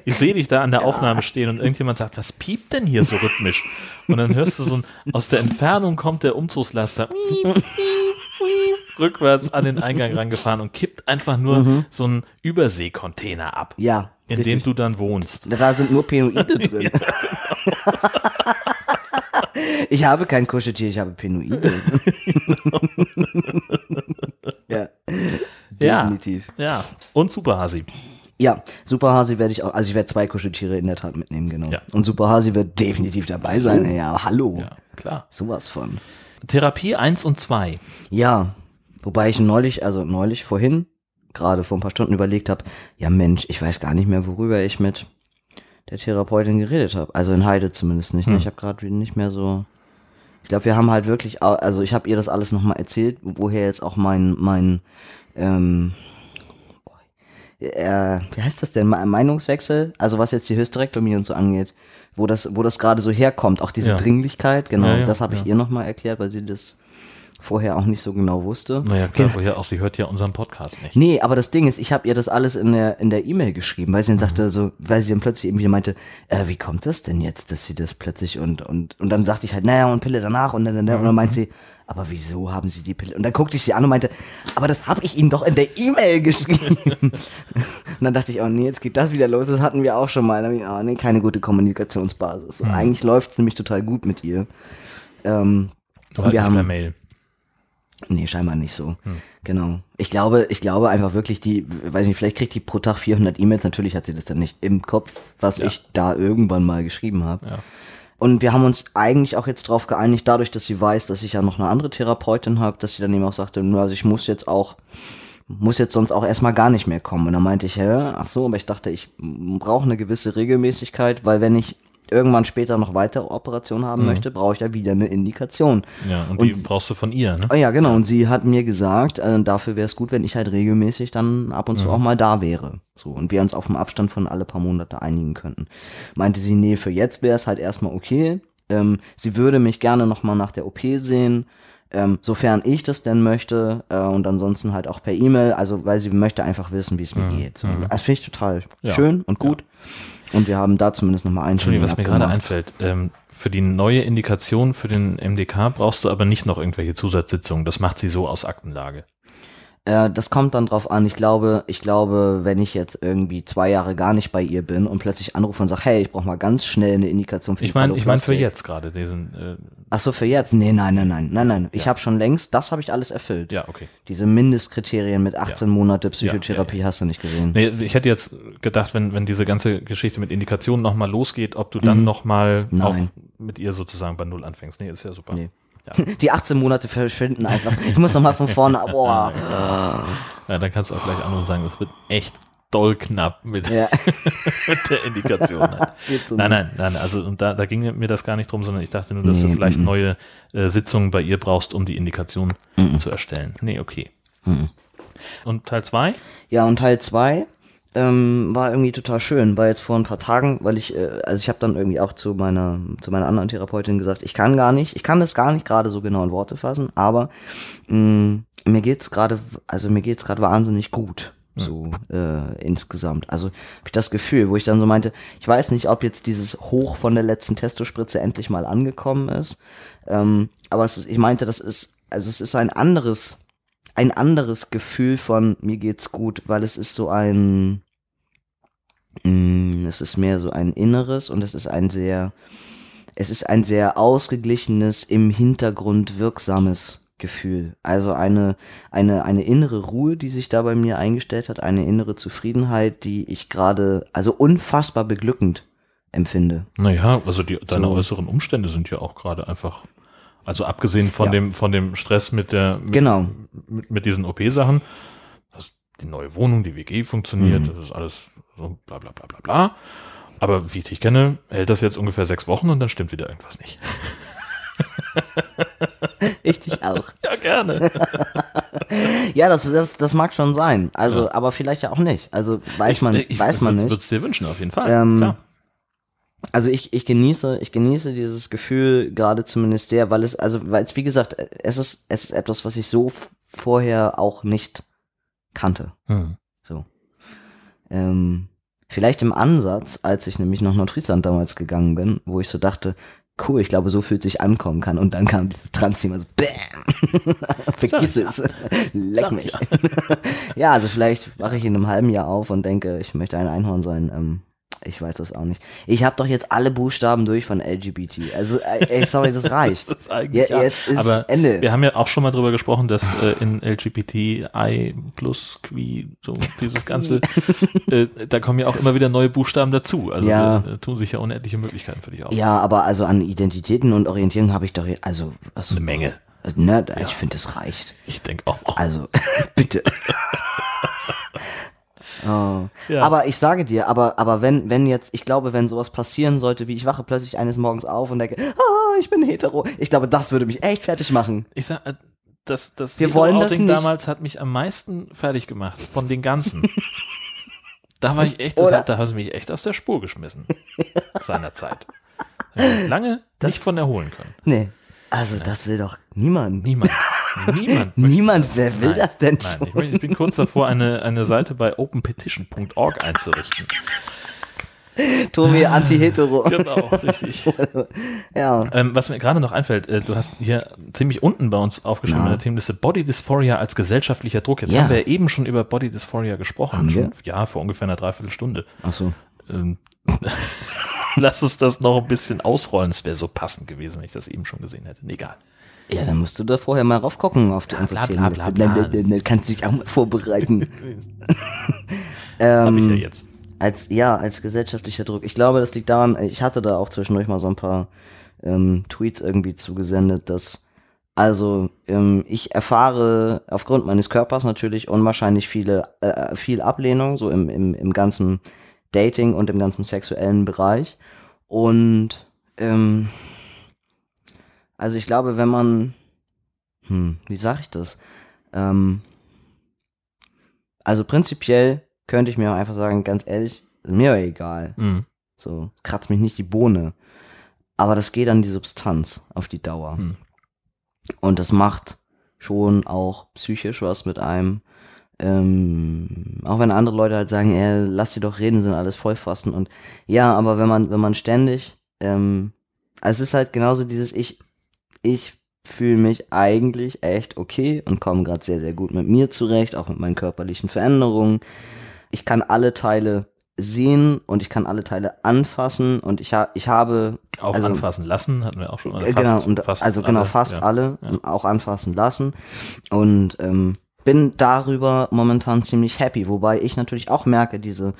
Ich sehe dich da an der Aufnahme stehen und irgendjemand sagt, was piept denn hier so rhythmisch? Und dann hörst du so ein, aus der Entfernung kommt der Umzugslaster rückwärts an den Eingang rangefahren und kippt einfach nur so einen Überseekontainer ab, Ja. In richtig. dem du dann wohnst. Da sind nur Penoide [LAUGHS] drin. ich habe kein Kuscheltier, ich habe Penoide. [LAUGHS] ja. Ja. Definitiv. Ja, und Superhasi. Ja, Superhasi werde ich auch, also ich werde zwei Kuscheltiere in der Tat mitnehmen, genau. Ja. Und Superhasi wird definitiv dabei sein. Ja, hallo. Ja, klar. Sowas von. Therapie 1 und 2. Ja, wobei ich neulich, also neulich vorhin, gerade vor ein paar Stunden überlegt habe, ja Mensch, ich weiß gar nicht mehr, worüber ich mit der Therapeutin geredet habe. Also in Heide zumindest nicht. Ne? Ich habe gerade nicht mehr so. Ich glaube, wir haben halt wirklich, also ich habe ihr das alles nochmal erzählt, woher jetzt auch mein, mein, ähm, äh, wie heißt das denn, Me- Meinungswechsel? Also was jetzt die Hysterektomie und so angeht, wo das, wo das gerade so herkommt, auch diese Ja. Dringlichkeit, genau, Ja, ja, das habe ich ihr nochmal erklärt, weil sie das vorher auch nicht so genau wusste. Naja, klar, [LAUGHS] woher auch, sie hört ja unseren Podcast nicht. Nee, aber das Ding ist, ich habe ihr das alles in der in der E-Mail geschrieben, weil sie dann Mhm. sagte so, weil sie dann plötzlich irgendwie meinte, äh, wie kommt das denn jetzt, dass sie das plötzlich und und und dann sagte ich halt, naja und Pille danach und dann und dann, und dann meint sie, aber wieso haben sie die Pille? Und dann guckte ich sie an und meinte, aber das habe ich ihnen doch in der E-Mail geschrieben. [LAUGHS] und dann dachte ich, oh nee, jetzt geht das wieder los. Das hatten wir auch schon mal. Dann ich, Oh nee, keine gute Kommunikationsbasis. Mhm. Eigentlich läuft's nämlich total gut mit ihr. Ähm, Aber halt wir haben Mail. Nee, scheinbar nicht so. Hm. Genau. Ich glaube, ich glaube einfach wirklich, die, weiß nicht, vielleicht kriegt die pro Tag 400 E-Mails. Natürlich hat sie das dann nicht im Kopf, was Ja. ich da irgendwann mal geschrieben habe. Ja. Und wir haben uns eigentlich auch jetzt drauf geeinigt, dadurch, dass sie weiß, dass ich ja noch eine andere Therapeutin habe, dass sie dann eben auch sagte, nur also ich muss jetzt auch, muss jetzt sonst auch erstmal gar nicht mehr kommen. Und dann meinte ich, hä, ach so, aber ich dachte, ich brauche eine gewisse Regelmäßigkeit, weil wenn ich irgendwann später noch weitere Operationen haben möchte, brauche ich ja wieder eine Indikation. Ja, und, Und- die brauchst du von ihr, ne? Oh ja, genau. Und sie hat mir gesagt, äh, dafür wäre es gut, wenn ich halt regelmäßig dann ab und zu auch mal da wäre. So. Und wir uns auf einen Abstand von alle paar Monate einigen könnten. Meinte sie, nee, für jetzt wäre es halt erstmal okay. Ähm, sie würde mich gerne nochmal nach der OP sehen. Ähm, sofern ich das denn möchte äh, und ansonsten halt auch per E-Mail, also weil sie möchte einfach wissen, wie es mir geht. So, Das finde ich total Mhm. Ja. schön und gut. Und wir haben da zumindest nochmal einen Entschuldigung, was mir gerade einfällt. Ähm, für die neue Indikation für den MDK brauchst du aber nicht noch irgendwelche Zusatzsitzungen. Das macht sie so aus Aktenlage. Äh, das kommt dann drauf an. Ich glaube, ich glaube, wenn ich jetzt irgendwie zwei Jahre gar nicht bei ihr bin und plötzlich anrufe und sage, hey, ich brauche mal ganz schnell eine Indikation für Ich die meine, ich meine für jetzt gerade diesen. Äh, Ach so, für jetzt? Nee, nein, nein, nein, nein, nein. Ich habe schon längst, das habe ich alles erfüllt. ja, okay. Diese Mindestkriterien mit 18 Monate Psychotherapie ja, hast du nicht gesehen. Nee, ich hätte jetzt gedacht, wenn, wenn diese ganze Geschichte mit Indikationen nochmal losgeht, ob du dann noch mal Mhm. Auch mit ihr sozusagen bei Null anfängst. Nee, ist ja super. Nee. Die 18 Monate verschwinden einfach. Ich muss noch mal von vorne. Boah. [LAUGHS] Ja, dann kannst du auch gleich anrufen und sagen, es wird echt doll knapp mit, Ja. [LAUGHS] mit der Indikation. [LAUGHS] So nein, nein, nein, also und da, da ging mir das gar nicht drum, sondern ich dachte nur, dass du Nee, vielleicht mhm. neue äh, Sitzungen bei ihr brauchst, um die Indikation zu erstellen. Nee, okay. Und Teil zwei? Ja, und Teil 2 ähm, war irgendwie total schön, war jetzt vor ein paar Tagen, weil ich, äh, also ich habe dann irgendwie auch zu meiner, zu meiner anderen Therapeutin gesagt, ich kann gar nicht, ich kann das gar nicht gerade so genau in Worte fassen, aber mh, mir geht's gerade, also mir geht's gerade wahnsinnig gut. so äh, insgesamt. Also habe ich das Gefühl, wo ich dann so meinte, ich weiß nicht, ob jetzt dieses Hoch von der letzten Testospritze endlich mal angekommen ist, ähm, aber es ist, ich meinte, das ist, also es ist ein anderes, ein anderes Gefühl von mir geht's gut, weil es ist so ein, mh, es ist mehr so ein inneres und es ist ein sehr, es ist ein sehr ausgeglichenes, im Hintergrund wirksames Gefühl. Also eine, eine, eine innere Ruhe, die sich da bei mir eingestellt hat, eine innere Zufriedenheit, die ich gerade, also unfassbar beglückend empfinde. Naja, also die, deine So. äußeren Umstände sind ja auch gerade einfach, also abgesehen von Ja. dem, von dem Stress mit der, mit, Genau. mit, mit diesen OP-Sachen, dass die neue Wohnung, die WG funktioniert, Mhm. das ist alles so bla bla bla bla bla. Aber wie ich dich kenne, hält das jetzt ungefähr sechs Wochen und dann stimmt wieder irgendwas nicht. [LAUGHS] Ich dich auch. Ja, gerne. [LAUGHS] Ja, das, das, das mag schon sein. Also, aber vielleicht ja auch nicht. Also weiß man, ich, ich, weiß man Würde nicht. es dir wünschen, auf jeden Fall. Ähm, Klar. Also ich, ich genieße, ich genieße dieses Gefühl gerade zumindest sehr, weil es, also, weil es, wie gesagt, es ist, es ist etwas, was ich so vorher auch nicht kannte. Hm. So. Ähm, vielleicht im Ansatz, als ich nämlich nach Nordfriesland damals gegangen bin, wo ich so dachte, cool, ich glaube, so fühlt sich ankommen kann. Und dann kam dieses Trans-Thema so, bam, [LAUGHS] vergiss es, leck mich. ja. [LAUGHS] ja, also vielleicht wache ich in einem halben Jahr auf und denke, ich möchte ein Einhorn sein. Ähm, ich weiß das auch nicht. Ich habe doch jetzt alle Buchstaben durch von LGBT. Also, äh, ey, sorry, das [LAUGHS] reicht. Das ist eigentlich, Ja, ja. jetzt ist Aber Ende. Wir haben ja auch schon mal drüber gesprochen, dass äh, in LGBTI plus Qui, so dieses Ganze, [LAUGHS] äh, da kommen ja auch immer wieder neue Buchstaben dazu. Also Ja. da, äh, tun sich ja unendliche Möglichkeiten für dich auf. Ja, aber also an Identitäten und Orientierung habe ich doch, also, also Eine Menge. Ne, ich finde, das reicht. Ich denke auch. Also, [LAUGHS] bitte. Oh. Ja. Aber ich sage dir, aber, aber wenn, wenn jetzt, ich glaube, wenn sowas passieren sollte, wie ich wache plötzlich eines Morgens auf und denke, ah, ich bin hetero, ich glaube, das würde mich echt fertig machen. Ich sag, äh, das, das Wir wollen das nicht. damals hat mich am meisten fertig gemacht von den ganzen. da war ich echt, das hat, da hast du mich echt aus der Spur geschmissen. [LAUGHS] seinerzeit. Lange nicht von erholen können. Nee. Also, das will doch niemand. Niemand. [LAUGHS] Niemand. Niemand, wer will Nein, das denn Nein, schon? ich, bin- kurz davor, eine, eine Seite bei openpetition.org einzurichten. Tobi, anti-hetero. Genau, richtig. [LAUGHS] Ja. Ähm, was mir gerade noch einfällt, äh, du hast hier ziemlich unten bei uns aufgeschrieben Na. in der Themenliste Body Dysphoria als gesellschaftlicher Druck. Jetzt Ja. haben wir ja eben schon über Body Dysphoria gesprochen. Schon, ja, vor ungefähr einer Dreiviertelstunde. Ach so. Ähm, [LAUGHS] [LAUGHS] lass uns das noch ein bisschen ausrollen. Es wäre so passend gewesen, wenn ich das eben schon gesehen hätte. Egal. Ja, dann musst du da vorher mal raufgucken auf die Bla, unsere bla, bla, bla, bla. Dann, dann, dann kannst du dich auch mal vorbereiten. [LAUGHS] Habe ich ja ähm, jetzt. als, ja, als gesellschaftlicher Druck. Ich glaube, das liegt daran, ich hatte da auch zwischendurch mal so ein paar ähm, Tweets irgendwie zugesendet, dass also ähm, ich erfahre aufgrund meines Körpers natürlich unwahrscheinlich viele, äh, viel Ablehnung, so im, im, im ganzen Dating und im ganzen sexuellen Bereich. Und ähm, also ich glaube, wenn man, hm, wie sag ich das? Ähm, also prinzipiell könnte ich mir auch einfach sagen, ganz ehrlich, mir egal. Mhm. So, kratzt mich nicht die Bohne. Aber das geht an die Substanz auf die Dauer. Hm. Und das macht schon auch psychisch was mit einem. Ähm, auch wenn andere Leute halt sagen, ey, lass die doch reden, sind alles Vollfasten. Und ja, aber wenn man, wenn man ständig, ähm, also es ist halt genauso dieses Ich, ich fühle mich eigentlich echt okay und komme gerade sehr, sehr gut mit mir zurecht, auch mit meinen körperlichen Veränderungen. Ich kann alle Teile sehen und ich kann alle Teile anfassen und ich, ha ich habe Auch also- anfassen lassen, hatten wir auch schon. Äh, genau, und fast also genau, alle, fast ja. alle Ja. auch anfassen lassen. Und ähm, bin darüber momentan ziemlich happy, wobei ich natürlich auch merke, diese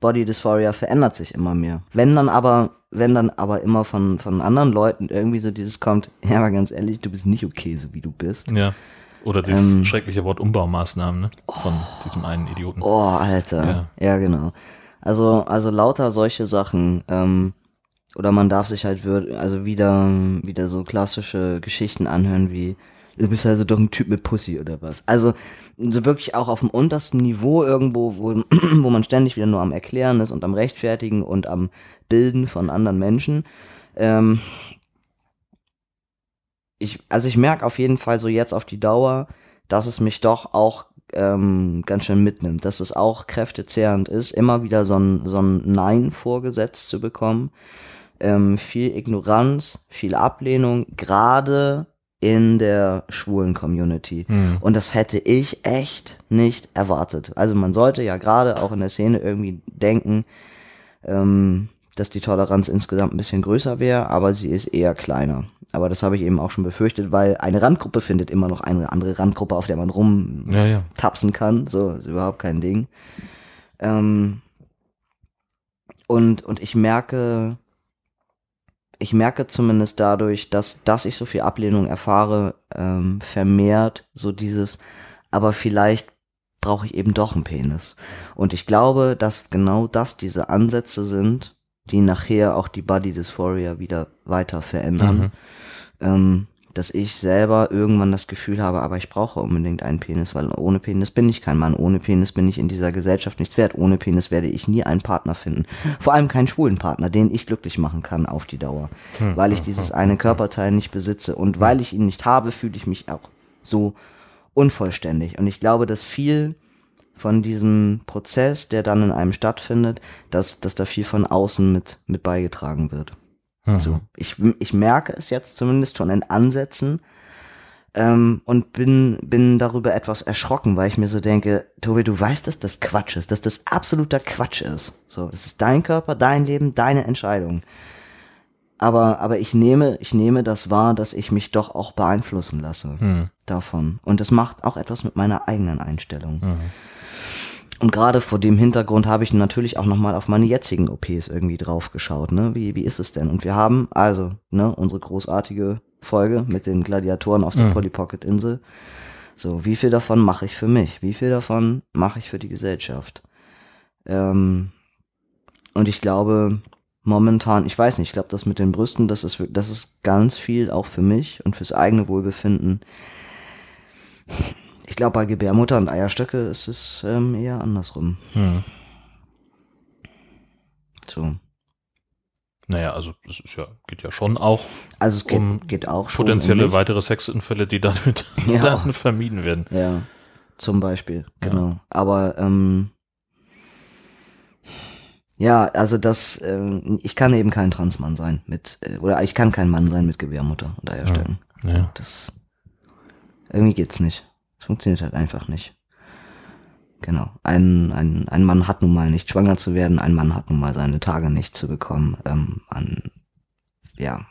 Body Dysphoria verändert sich immer mehr. Wenn dann aber, wenn dann aber immer von, von anderen Leuten irgendwie so dieses kommt, [LAUGHS] ja, aber ganz ehrlich, du bist nicht okay, so wie du bist. Ja. Oder dieses Ähm, schreckliche Wort Umbaumaßnahmen, ne? Von diesem einen Idioten. Oh, Alter. Ja. Ja, genau. Also, also lauter solche Sachen. Ähm, oder man darf sich halt also wieder, wieder so klassische Geschichten anhören wie, du bist also doch ein Typ mit Pussy oder was. Also so wirklich auch auf dem untersten Niveau irgendwo, wo, [CLEARS THROAT] wo man ständig wieder nur am Erklären ist und am Rechtfertigen und am Bilden von anderen Menschen. Ähm, ich, also ich merke auf jeden Fall so jetzt auf die Dauer, dass es mich doch auch ähm, ganz schön mitnimmt, dass es auch kräftezehrend ist, immer wieder so ein, so ein Nein vorgesetzt zu bekommen. Ähm, viel Ignoranz, viel Ablehnung, gerade in der schwulen Community. Hm. Und das hätte ich echt nicht erwartet. Also man sollte ja gerade auch in der Szene irgendwie denken, ähm, dass die Toleranz insgesamt ein bisschen größer wäre, aber sie ist eher kleiner. Aber das habe ich eben auch schon befürchtet, weil eine Randgruppe findet immer noch eine andere Randgruppe, auf der man Ja, ja. rumtapsen kann. So, ist überhaupt kein Ding. Ähm, und, und ich merke, ich merke zumindest dadurch, dass, dass ich so viel Ablehnung erfahre, ähm, vermehrt so dieses, aber vielleicht brauche ich eben doch einen Penis. Und ich glaube, dass genau das diese Ansätze sind, die nachher auch die Body Dysphoria wieder weiter verändern. Mhm. Ähm, dass ich selber irgendwann das Gefühl habe, aber ich brauche unbedingt einen Penis, weil ohne Penis bin ich kein Mann, ohne Penis bin ich in dieser Gesellschaft nichts wert, ohne Penis werde ich nie einen Partner finden. Vor allem keinen schwulen Partner, den ich glücklich machen kann auf die Dauer, weil ich dieses eine Körperteil nicht besitze und weil ich ihn nicht habe, fühle ich mich auch so unvollständig. Und ich glaube, dass viel von diesem Prozess, der dann in einem stattfindet, dass, dass da viel von außen mit, mit beigetragen wird. So. Ich, ich merke es jetzt zumindest schon in Ansätzen ähm, und bin, bin darüber etwas erschrocken, weil ich mir so denke, Tobi, du weißt, dass das Quatsch ist, dass das absoluter Quatsch ist. So, das ist dein Körper, dein Leben, deine Entscheidung. Aber, aber ich nehme, ich nehme das wahr, dass ich mich doch auch beeinflussen lasse Hm. davon. Und das macht auch etwas mit meiner eigenen Einstellung. Und gerade vor dem Hintergrund habe ich natürlich auch nochmal auf meine jetzigen OPs irgendwie drauf geschaut, ne? Wie, wie ist es denn? Und wir haben also, ne, unsere großartige Folge mit den Gladiatoren auf der Mhm. Polly Pocket Insel. So, wie viel davon mache ich für mich? Wie viel davon mache ich für die Gesellschaft? Ähm, und ich glaube, momentan, ich weiß nicht, ich glaube, das mit den Brüsten, das ist, das ist ganz viel auch für mich und fürs eigene Wohlbefinden. Ich glaube, bei Gebärmutter und Eierstöcke ist es ähm, eher andersrum. Hm. So. Naja, also das ist ja, geht ja schon auch Also es geht, Um geht auch schon. potenzielle mich. weitere Sexunfälle, die damit [LAUGHS] Ja. dann vermieden werden. Ja, zum Beispiel, Ja. genau. Aber ähm, ja, also das, ähm, ich kann eben kein Transmann sein mit, äh, oder ich kann kein Mann sein mit Gebärmutter und Eierstöcken. Ja. Ja. Das irgendwie geht's nicht. Funktioniert halt einfach nicht. Genau. Ein, ein, ein Mann hat nun mal nicht schwanger zu werden, ein Mann hat nun mal seine Tage nicht zu bekommen. Ähm, an, ja,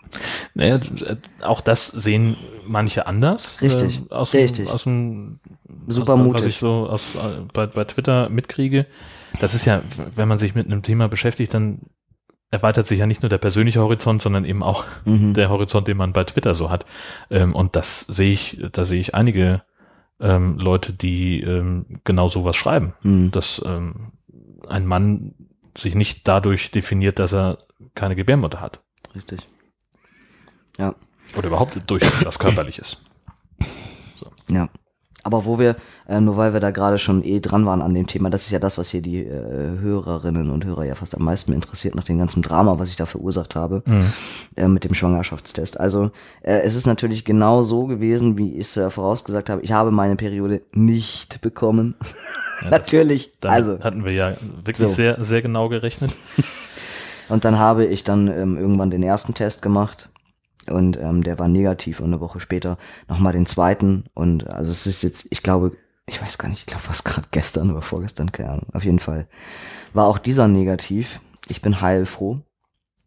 Naja, äh, auch das sehen manche anders. Richtig, Äh, aus richtig. Dem, aus dem, Super was, mutig. Was ich so aus, äh, bei, bei Twitter mitkriege. Das ist ja, wenn man sich mit einem Thema beschäftigt, dann erweitert sich ja nicht nur der persönliche Horizont, sondern eben auch mhm. der Horizont, den man bei Twitter so hat. Ähm, und das sehe ich, da sehe ich einige ähm, Leute, die ähm, genau sowas schreiben. Mhm. Dass ähm, ein Mann sich nicht dadurch definiert, dass er keine Gebärmutter hat. richtig. Ja. Oder überhaupt durch was Körperliches. Ja. Aber wo wir, äh, nur weil wir da gerade schon eh dran waren an dem Thema, das ist ja das, was hier die äh, Hörerinnen und Hörer ja fast am meisten interessiert, nach dem ganzen Drama, was ich da verursacht habe, äh, mit dem Schwangerschaftstest. Also äh, es ist natürlich genau so gewesen, wie ich es ja vorausgesagt habe. Ich habe meine Periode nicht bekommen. Ja, [LAUGHS] natürlich. Also. hatten wir ja wirklich So. sehr, sehr genau gerechnet. Und dann habe ich dann ähm, irgendwann den ersten Test gemacht und ähm, der war negativ und eine Woche später nochmal den zweiten und also es ist jetzt, ich glaube, ich weiß gar nicht, ich glaube, was gerade gestern oder vorgestern, keine Ahnung, auf jeden Fall war auch dieser negativ. Ich bin heilfroh.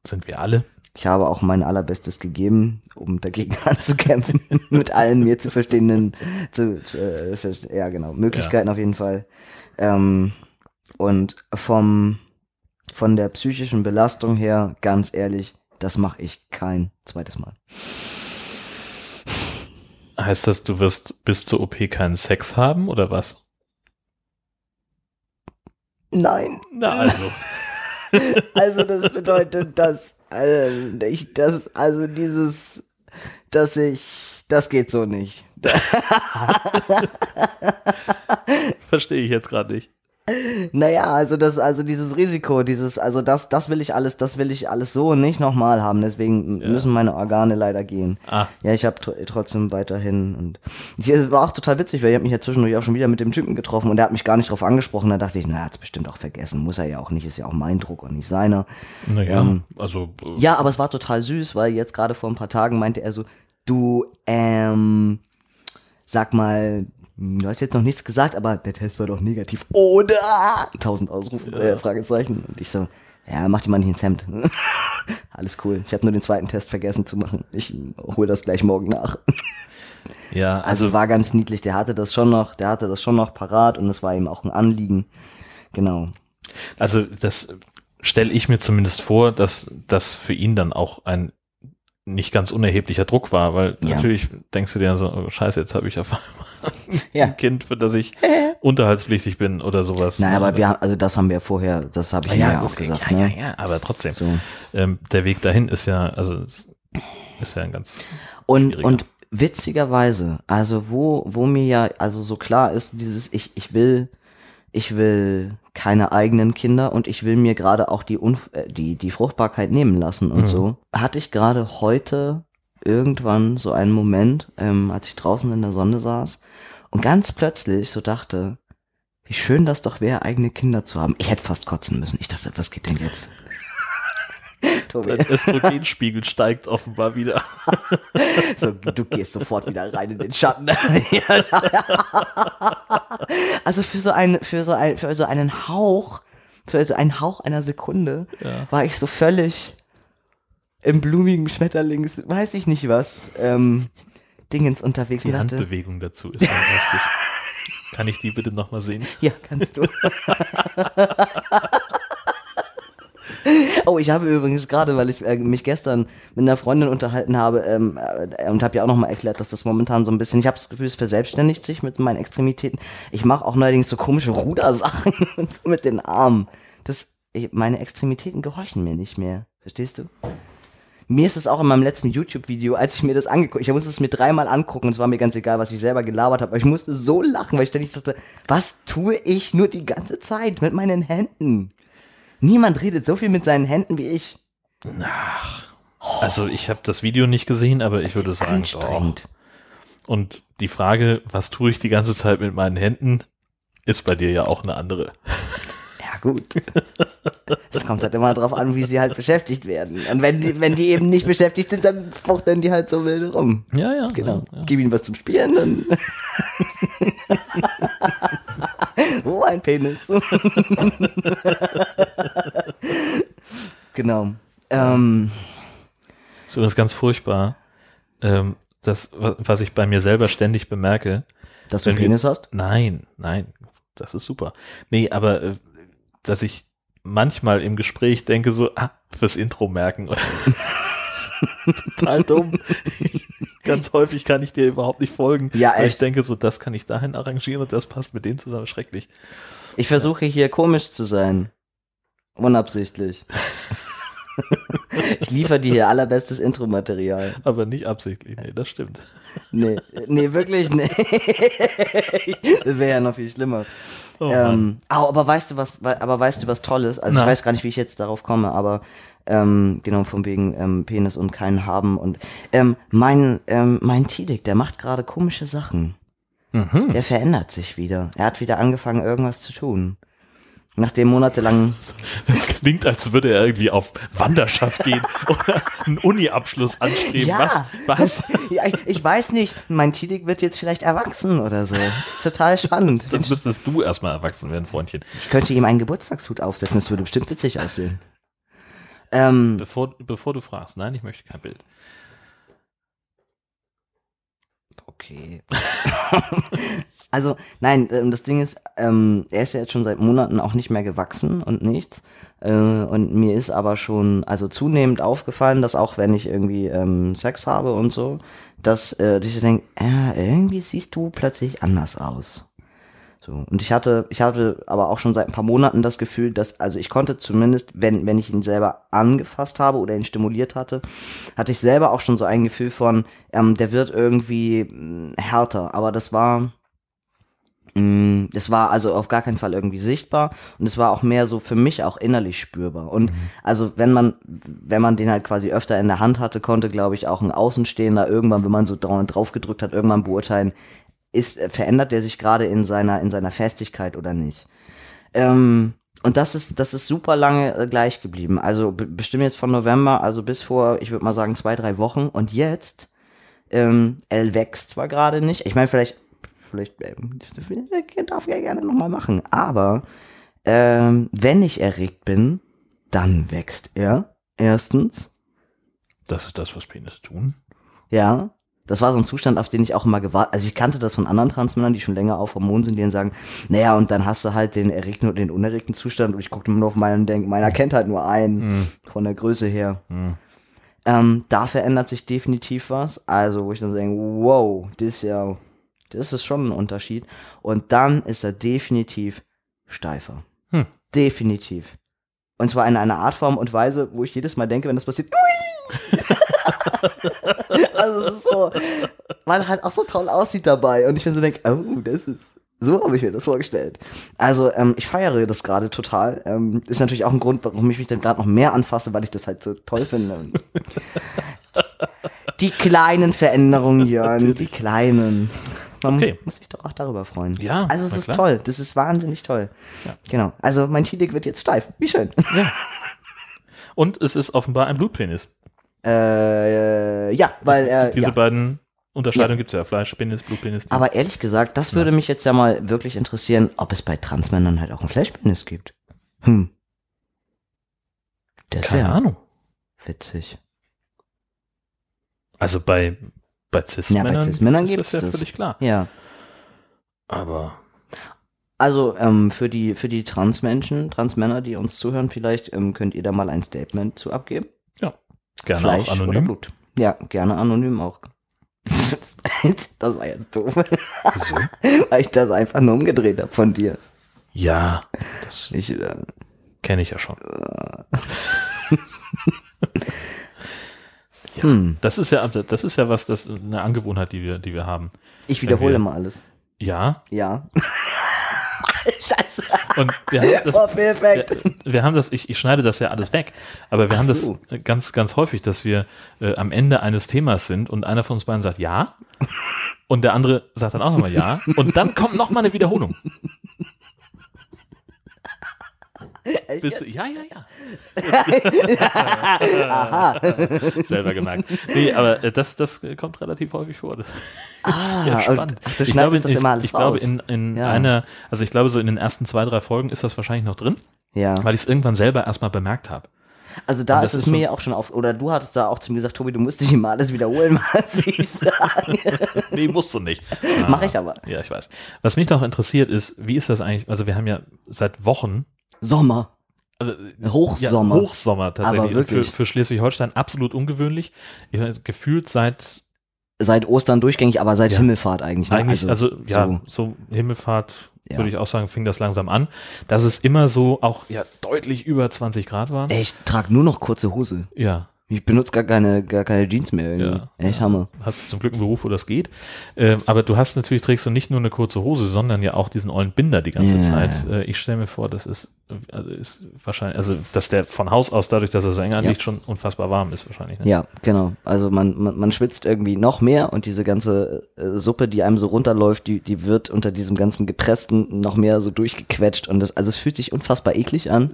Sind wir alle. Ich habe auch mein allerbestes gegeben, um dagegen [LAUGHS] anzukämpfen, mit allen mir zu verstehenden, zu, zu äh, ja genau, Möglichkeiten auf jeden Fall. Ähm, und vom, von der psychischen Belastung her, ganz ehrlich, das mache ich kein zweites Mal. Heißt das, du wirst bis zur OP keinen Sex haben oder was? Nein. Na also. [LAUGHS] Also das bedeutet, dass äh, ich das, also dieses, dass ich, das geht so nicht. [LAUGHS] Verstehe ich jetzt gerade nicht. Naja, also das, also dieses Risiko, dieses, also das, das will ich alles, das will ich alles so nicht nochmal haben. Deswegen müssen meine Organe leider gehen. Ah. Ja, ich habe trotzdem weiterhin und ich es war auch total witzig, weil ich habe mich ja zwischendurch auch schon wieder mit dem Typen getroffen und der hat mich gar nicht drauf angesprochen. Da dachte ich, na, er hat's bestimmt auch vergessen. Muss er ja auch nicht, ist ja auch mein Druck und nicht seiner. Naja, Ähm, also äh, Ja, aber es war total süß, weil jetzt gerade vor ein paar Tagen meinte er so, du, ähm, sag mal, du hast jetzt noch nichts gesagt, aber der Test war doch negativ. Oder? Tausend Ausrufe, äh, Fragezeichen. Und ich so, ja, mach die mal nicht ins Hemd. [LAUGHS] Alles cool. Ich habe nur den zweiten Test vergessen zu machen. Ich hole das gleich morgen nach. [LAUGHS] ja, Also war ganz niedlich. Der hatte das schon noch, der hatte das schon noch parat und es war ihm auch ein Anliegen. Genau. Also das stelle ich mir zumindest vor, dass das für ihn dann auch ein nicht ganz unerheblicher Druck war, weil Ja. natürlich denkst du dir so, oh, scheiße, jetzt habe ich auf einmal [LAUGHS] Ja. ein Kind, für das ich [LAUGHS] unterhaltspflichtig bin oder sowas. Naja, aber wir, haben- also das haben wir vorher, das habe ich ihm ja, auch gesagt. ja, ne? ja, ja, aber trotzdem. So. Ähm, der Weg dahin ist ja, also ist ja ein ganz Und, und witzigerweise, also wo, wo mir ja, also so klar ist, dieses, ich, ich will, ich will keine eigenen Kinder und ich will mir gerade auch die, Unf äh, die, die Fruchtbarkeit nehmen lassen und Mhm. so, hatte ich gerade heute irgendwann so einen Moment, ähm, als ich draußen in der Sonne saß und ganz plötzlich so dachte, wie schön das doch wäre, eigene Kinder zu haben. Ich hätte fast kotzen müssen. Ich dachte, was geht denn jetzt? Tobi. Dein Östrogenspiegel steigt offenbar wieder. So, du gehst sofort wieder rein in den Schatten. [LAUGHS] also für so einen, für so ein, für so einen Hauch, für so einen Hauch einer Sekunde Ja. war ich so völlig im blumigen Schmetterlings, weiß ich nicht was, ähm, Dingens unterwegs Die dachte, Handbewegung dazu ist. [LAUGHS] Kann ich die bitte nochmal sehen? ja, kannst du. [LAUGHS] [LAUGHS] Oh, ich habe übrigens gerade, weil ich äh, mich gestern mit einer Freundin unterhalten habe ähm, äh, und habe ja auch nochmal erklärt, dass das momentan so ein bisschen, ich habe das Gefühl, es verselbstständigt sich mit meinen Extremitäten. Ich mache auch neuerdings so komische Rudersachen [LAUGHS] und so mit den Armen. Das, ich, meine Extremitäten gehorchen mir nicht mehr. Verstehst du? Mir ist es auch in meinem letzten YouTube-Video, als ich mir das angeguckt, ich musste es mir dreimal angucken und es war mir ganz egal, was ich selber gelabert habe, aber ich musste so lachen, weil ich ständig dachte, was tue ich nur die ganze Zeit mit meinen Händen? Niemand redet so viel mit seinen Händen wie ich. Also ich habe das Video nicht gesehen, aber ich würde sagen. Anstrengend. Und die Frage, was tue ich die ganze Zeit mit meinen Händen, ist bei dir ja auch eine andere. Ja, gut. Es kommt halt immer drauf an, wie sie halt beschäftigt werden. Und wenn die, wenn die eben nicht beschäftigt sind, dann fuchteln die halt so wild rum. Ja, ja. Genau. Ja, Gib ihnen was zum Spielen und. [LAUGHS] oh, ein Penis. [LAUGHS] genau. Ähm, Ist übrigens ganz furchtbar. Ähm, das, wa- was ich bei mir selber ständig bemerke. dass du einen Wenn wir- Penis hast? Nein, nein, das ist super. Nee, aber äh, dass ich manchmal im Gespräch denke so, ah, fürs Intro merken. [LAUGHS] Total dumm. Ganz häufig kann ich dir überhaupt nicht folgen. Ja, Weil ich echt. denke so, das kann ich dahin arrangieren und das passt mit dem zusammen. Schrecklich. Ich versuche hier komisch zu sein. Unabsichtlich. [LAUGHS] ich liefere dir hier allerbestes Intro-Material. Aber nicht absichtlich. Nee, das stimmt. Nee, nee, wirklich, nee. das wäre ja noch viel schlimmer. Oh ähm, au, aber weißt du was, aber weißt du was Tolles? Also Na. ich weiß gar nicht, wie ich jetzt darauf komme, aber ähm, genau von wegen ähm, Penis und keinen haben und ähm, mein ähm, mein Tidik, der macht gerade komische Sachen. Mhm. Der verändert sich wieder. Er hat wieder angefangen irgendwas zu tun. Nachdem monatelang Das klingt, als würde er irgendwie auf Wanderschaft gehen [LAUGHS] oder einen Uni-Abschluss anstreben. Ja. Was? Was? ja, ich, ich weiß nicht, mein Tidik wird jetzt vielleicht erwachsen oder so. Das ist total spannend. Dann müsstest du erstmal erwachsen werden, Freundchen. Ich könnte ihm einen Geburtstagshut aufsetzen, das würde bestimmt witzig aussehen. Ähm, Bevor, bevor du fragst, nein, ich möchte kein Bild. okay. [LAUGHS] also, nein, ähm, das Ding ist, ähm, er ist ja jetzt schon seit Monaten auch nicht mehr gewachsen und nichts. Äh, und mir ist aber schon, also zunehmend aufgefallen, dass auch wenn ich irgendwie ähm, Sex habe und so, dass, äh, ich denke, äh, irgendwie siehst du plötzlich anders aus. So, und ich hatte, ich hatte aber auch schon seit ein paar Monaten das Gefühl, dass, also ich konnte zumindest, wenn, wenn ich ihn selber angefasst habe oder ihn stimuliert hatte, hatte ich selber auch schon so ein Gefühl von, ähm, der wird irgendwie mh, härter. Aber das war, Mm, Es war also auf gar keinen Fall irgendwie sichtbar und es war auch mehr so für mich auch innerlich spürbar. Und also wenn man, wenn man den halt quasi öfter in der Hand hatte, konnte, glaube ich, auch ein Außenstehender irgendwann, wenn man so dra- drauf gedrückt hat, irgendwann beurteilen, ist, äh, verändert der sich gerade in seiner, in seiner Festigkeit oder nicht. Ähm, und das ist, das ist super lange äh, gleich geblieben. Also be- bestimmt jetzt von November, also bis vor, ich würde mal sagen, zwei, drei Wochen. Und jetzt, ähm, er wächst zwar gerade nicht. Ich meine, vielleicht, vielleicht ähm, darf er gerne nochmal machen. Aber ähm, wenn ich erregt bin, dann wächst er. Erstens. Das ist das, was Penisse tun. Ja. Das war so ein Zustand, auf den ich auch immer gewartet. Also ich kannte das von anderen Transmännern, die schon länger auf Hormonen sind, die dann sagen, naja, und dann hast du halt den erregten und den unerregten Zustand. Und ich guckte immer nur auf meinen und denke, meiner kennt halt nur einen von der Größe her. Ähm, da verändert sich definitiv was. Also, wo ich dann denke, wow, das ist ja, das ist schon ein Unterschied. Und dann ist er definitiv steifer. Hm. Definitiv. Und zwar in einer Art, Form und Weise, wo ich jedes Mal denke, wenn das passiert, [LAUGHS] [LAUGHS] also es ist so, weil er halt auch so toll aussieht dabei. Und ich mir so denke, oh, das ist, so habe ich mir das vorgestellt. Also ähm, ich feiere das gerade total. Ähm, ist natürlich auch ein Grund, warum ich mich dann gerade noch mehr anfasse, weil ich das halt so toll finde. [LAUGHS] die kleinen Veränderungen, Jörn, die kleinen. Man Okay. muss sich doch auch darüber freuen. Ja, Also es ist klar. toll. Das ist wahnsinnig toll. Genau. Also mein Tilik wird jetzt steif. Wie schön. Und es ist offenbar ein Blutpenis. äh, ja, weil er. Diese ja. beiden Unterscheidungen gibt's ja. Fleischpenis, Blutpenis. die- Aber ehrlich gesagt, das würde mich jetzt ja mal wirklich interessieren, ob es bei Transmännern halt auch einen Flashpenis gibt. Hm. Das ist Keine ja Ahnung. witzig. Also bei, bei Cis-Männern, Ja, bei Cis-Männern ist das ja das. völlig klar. Ja. Aber Also ähm, für die für die Transmenschen, Transmänner, die uns zuhören, vielleicht ähm, könnt ihr da mal ein Statement zu abgeben. gerne Fleisch auch oder anonym. Blut. Ja, gerne anonym auch. [LAUGHS] das war jetzt doof, Wieso? [LAUGHS] weil ich das einfach nur umgedreht habe von dir. Ja, das Ich, äh, kenne ich ja schon. [LAUGHS] ja, Hm. das ist ja, das ist ja was, das eine Angewohnheit, die wir, die wir haben. ich wiederhole wir- mal alles. Ja, Ja. [LAUGHS] Scheiße. und wir haben das, Oh, perfekt. wir, wir haben das, ich, ich schneide das ja alles weg, aber wir Ach haben so. das ganz, ganz häufig, dass wir äh, am Ende eines Themas sind und einer von uns beiden sagt ja [LAUGHS] und der andere sagt dann auch nochmal ja und dann kommt nochmal eine Wiederholung. Bist du, ja, ja, ja. [LAUGHS] Selber gemerkt. Nee, aber äh, das, das kommt relativ häufig vor. Das ist Ah, und- spannend. ach, du ich glaube, das ich, immer alles ich glaube in, in Ja. einer, also ich glaube, so in den ersten zwei, drei Folgen ist das wahrscheinlich noch drin, Ja. weil ich es irgendwann selber erstmal bemerkt habe. Also da ist es ist mir so- auch schon auf, oder du hattest da auch zu mir gesagt, Tobi, du musst dich immer alles wiederholen, [LAUGHS] was ich sage. [LAUGHS] Nee, musst du nicht. Mach ich aber. Ja, ich weiß. Was mich noch interessiert ist, wie ist das eigentlich, also wir haben ja seit Wochen Sommer. also, Hochsommer. Ja, Hochsommer tatsächlich. Wirklich. Für, für Schleswig-Holstein absolut ungewöhnlich. Ich weiß, gefühlt seit Seit Ostern durchgängig, aber seit Ja. Himmelfahrt eigentlich. Ne? eigentlich, also, ja, so. so, Himmelfahrt, Ja. würde ich auch sagen, fing das langsam an, dass es immer so auch ja deutlich über 20 Grad waren. Ey, ich trage nur noch kurze Hose. Ja. Ich benutze gar keine, gar keine Jeans mehr irgendwie. Ja. Echt Hammer. Hast du zum Glück einen Beruf, wo das geht. Ähm, aber du hast natürlich, trägst du nicht nur eine kurze Hose, sondern ja auch diesen ollen Binder die ganze Ja. Zeit. Äh, ich stelle mir vor, das ist, äh, also ist wahrscheinlich, also dass der von Haus aus, dadurch, dass er so eng anliegt, schon unfassbar warm ist wahrscheinlich. Ne? Ja, genau. Also man, man, man schwitzt irgendwie noch mehr und diese ganze äh, Suppe, die einem so runterläuft, die, die wird unter diesem ganzen Gepressten noch mehr so durchgequetscht und das, also es fühlt sich unfassbar eklig an.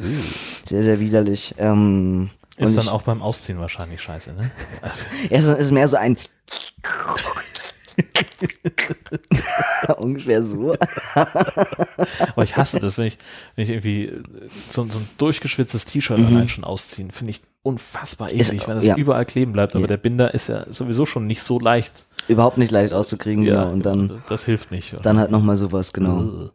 Sehr, sehr widerlich. Ähm, Ist und dann ich- auch beim Ausziehen wahrscheinlich scheiße, ne? [LAUGHS] Also, Ja, es ist mehr so ein [LAUGHS] ungefähr so. aber ich hasse das, wenn ich, wenn ich irgendwie äh, so, so ein durchgeschwitztes T-Shirt allein schon ausziehen, finde ich unfassbar Mhm. Ist- eklig, wenn das ja. überall kleben bleibt. Aber Ja. der Binder ist ja sowieso schon nicht so leicht. Überhaupt nicht leicht auszukriegen, genau. Und dann, das hilft nicht. dann halt nochmal sowas, genau.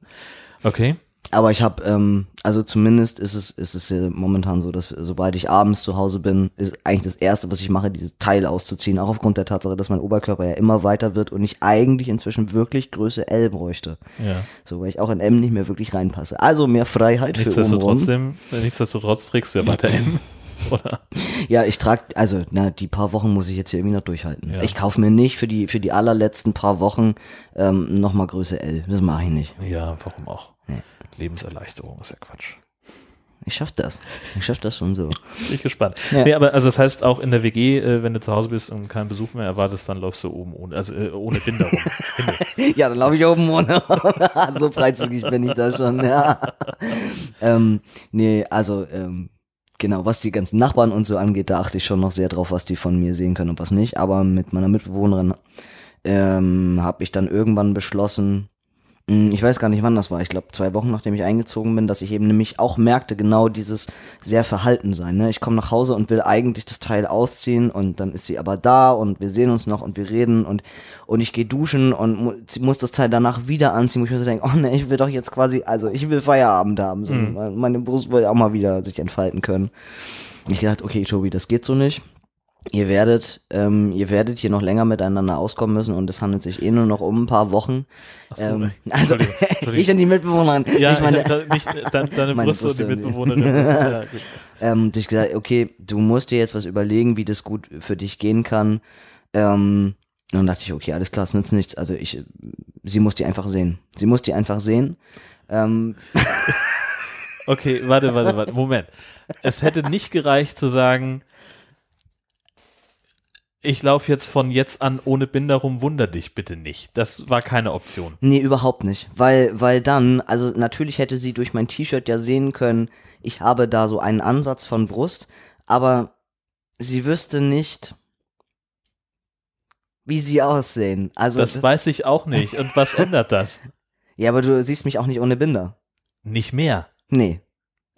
Okay. Aber ich habe, ähm, also zumindest ist es, ist es momentan so, dass sobald ich abends zu Hause bin, ist eigentlich das Erste, was ich mache, dieses Teil auszuziehen. Auch aufgrund der Tatsache, dass mein Oberkörper ja immer weiter wird und ich eigentlich inzwischen wirklich Größe L bräuchte. Ja. So, weil ich auch in M nicht mehr wirklich reinpasse. Also mehr Freiheit für. Nichtsdestotrotz, nichtsdestotrotz trägst du ja weiter M. [LAUGHS] Oder? Ja, ich trage, also na, die paar Wochen muss ich jetzt hier irgendwie noch durchhalten. Ja. Ich kaufe mir nicht für die für die allerletzten paar Wochen ähm, nochmal Größe L. Das mache ich nicht. Ja, warum auch? Lebenserleichterung ist ja Quatsch. Ich schaff das. Ich schaff das schon so. [LAUGHS] Jetzt bin ich gespannt. Ja. Nee, aber also das heißt auch in der WG, äh, wenn du zu Hause bist und keinen Besuch mehr erwartest, dann läufst du oben ohne, also äh, ohne Binder rum. [LAUGHS] Ja, dann laufe ich oben ohne. [LAUGHS] so freizügig bin ich da schon, ja. ähm, nee, also, ähm, genau, was die ganzen Nachbarn und so angeht, da achte ich schon noch sehr drauf, was die von mir sehen können und was nicht. Aber mit meiner Mitbewohnerin ähm, habe ich dann irgendwann beschlossen, ich weiß gar nicht, wann das war. Ich glaube, zwei Wochen nachdem ich eingezogen bin, dass ich eben nämlich auch merkte, genau dieses sehr verhalten sein. Ne? Ich komme nach Hause und will eigentlich das Teil ausziehen und dann ist sie aber da und wir sehen uns noch und wir reden und, und ich gehe duschen und muss das Teil danach wieder anziehen, wo ich mir so denke, oh ne, ich will doch jetzt quasi, also ich will Feierabend haben. So. Meine Brust will auch mal wieder sich entfalten können. Ich gedacht, okay, Tobi, das geht so nicht. Ihr werdet, ähm, ihr werdet hier noch länger miteinander auskommen müssen und es handelt sich eh nur noch um ein paar Wochen. so, ähm, also Entschuldigung, [LAUGHS] Entschuldigung. ich und die Mitbewohnerin. Ja, ich meine, ich nicht deine, deine Brüste und die. Mitbewohnerin. [LAUGHS] Ja, ähm, ich gesagt, okay, du musst dir jetzt was überlegen, wie das gut für dich gehen kann. Ähm, und dann dachte ich, okay, alles klar, es nützt nichts. Also ich, sie muss die einfach sehen. Sie muss die einfach sehen. Ähm, [LAUGHS] Okay, warte, warte, warte, Moment. Es hätte nicht gereicht zu sagen, ich laufe jetzt von jetzt an ohne Binder rum, wunder dich bitte nicht. Das war keine Option. Nee, überhaupt nicht. Weil, weil dann, also natürlich hätte sie durch mein T-Shirt ja sehen können, ich habe da so einen Ansatz von Brust, aber sie wüsste nicht, wie sie aussehen. Also Das weiß ich auch nicht. Und was ändert das? [LAUGHS] Ja, aber du siehst mich auch nicht ohne Binder. Nicht mehr. Nee.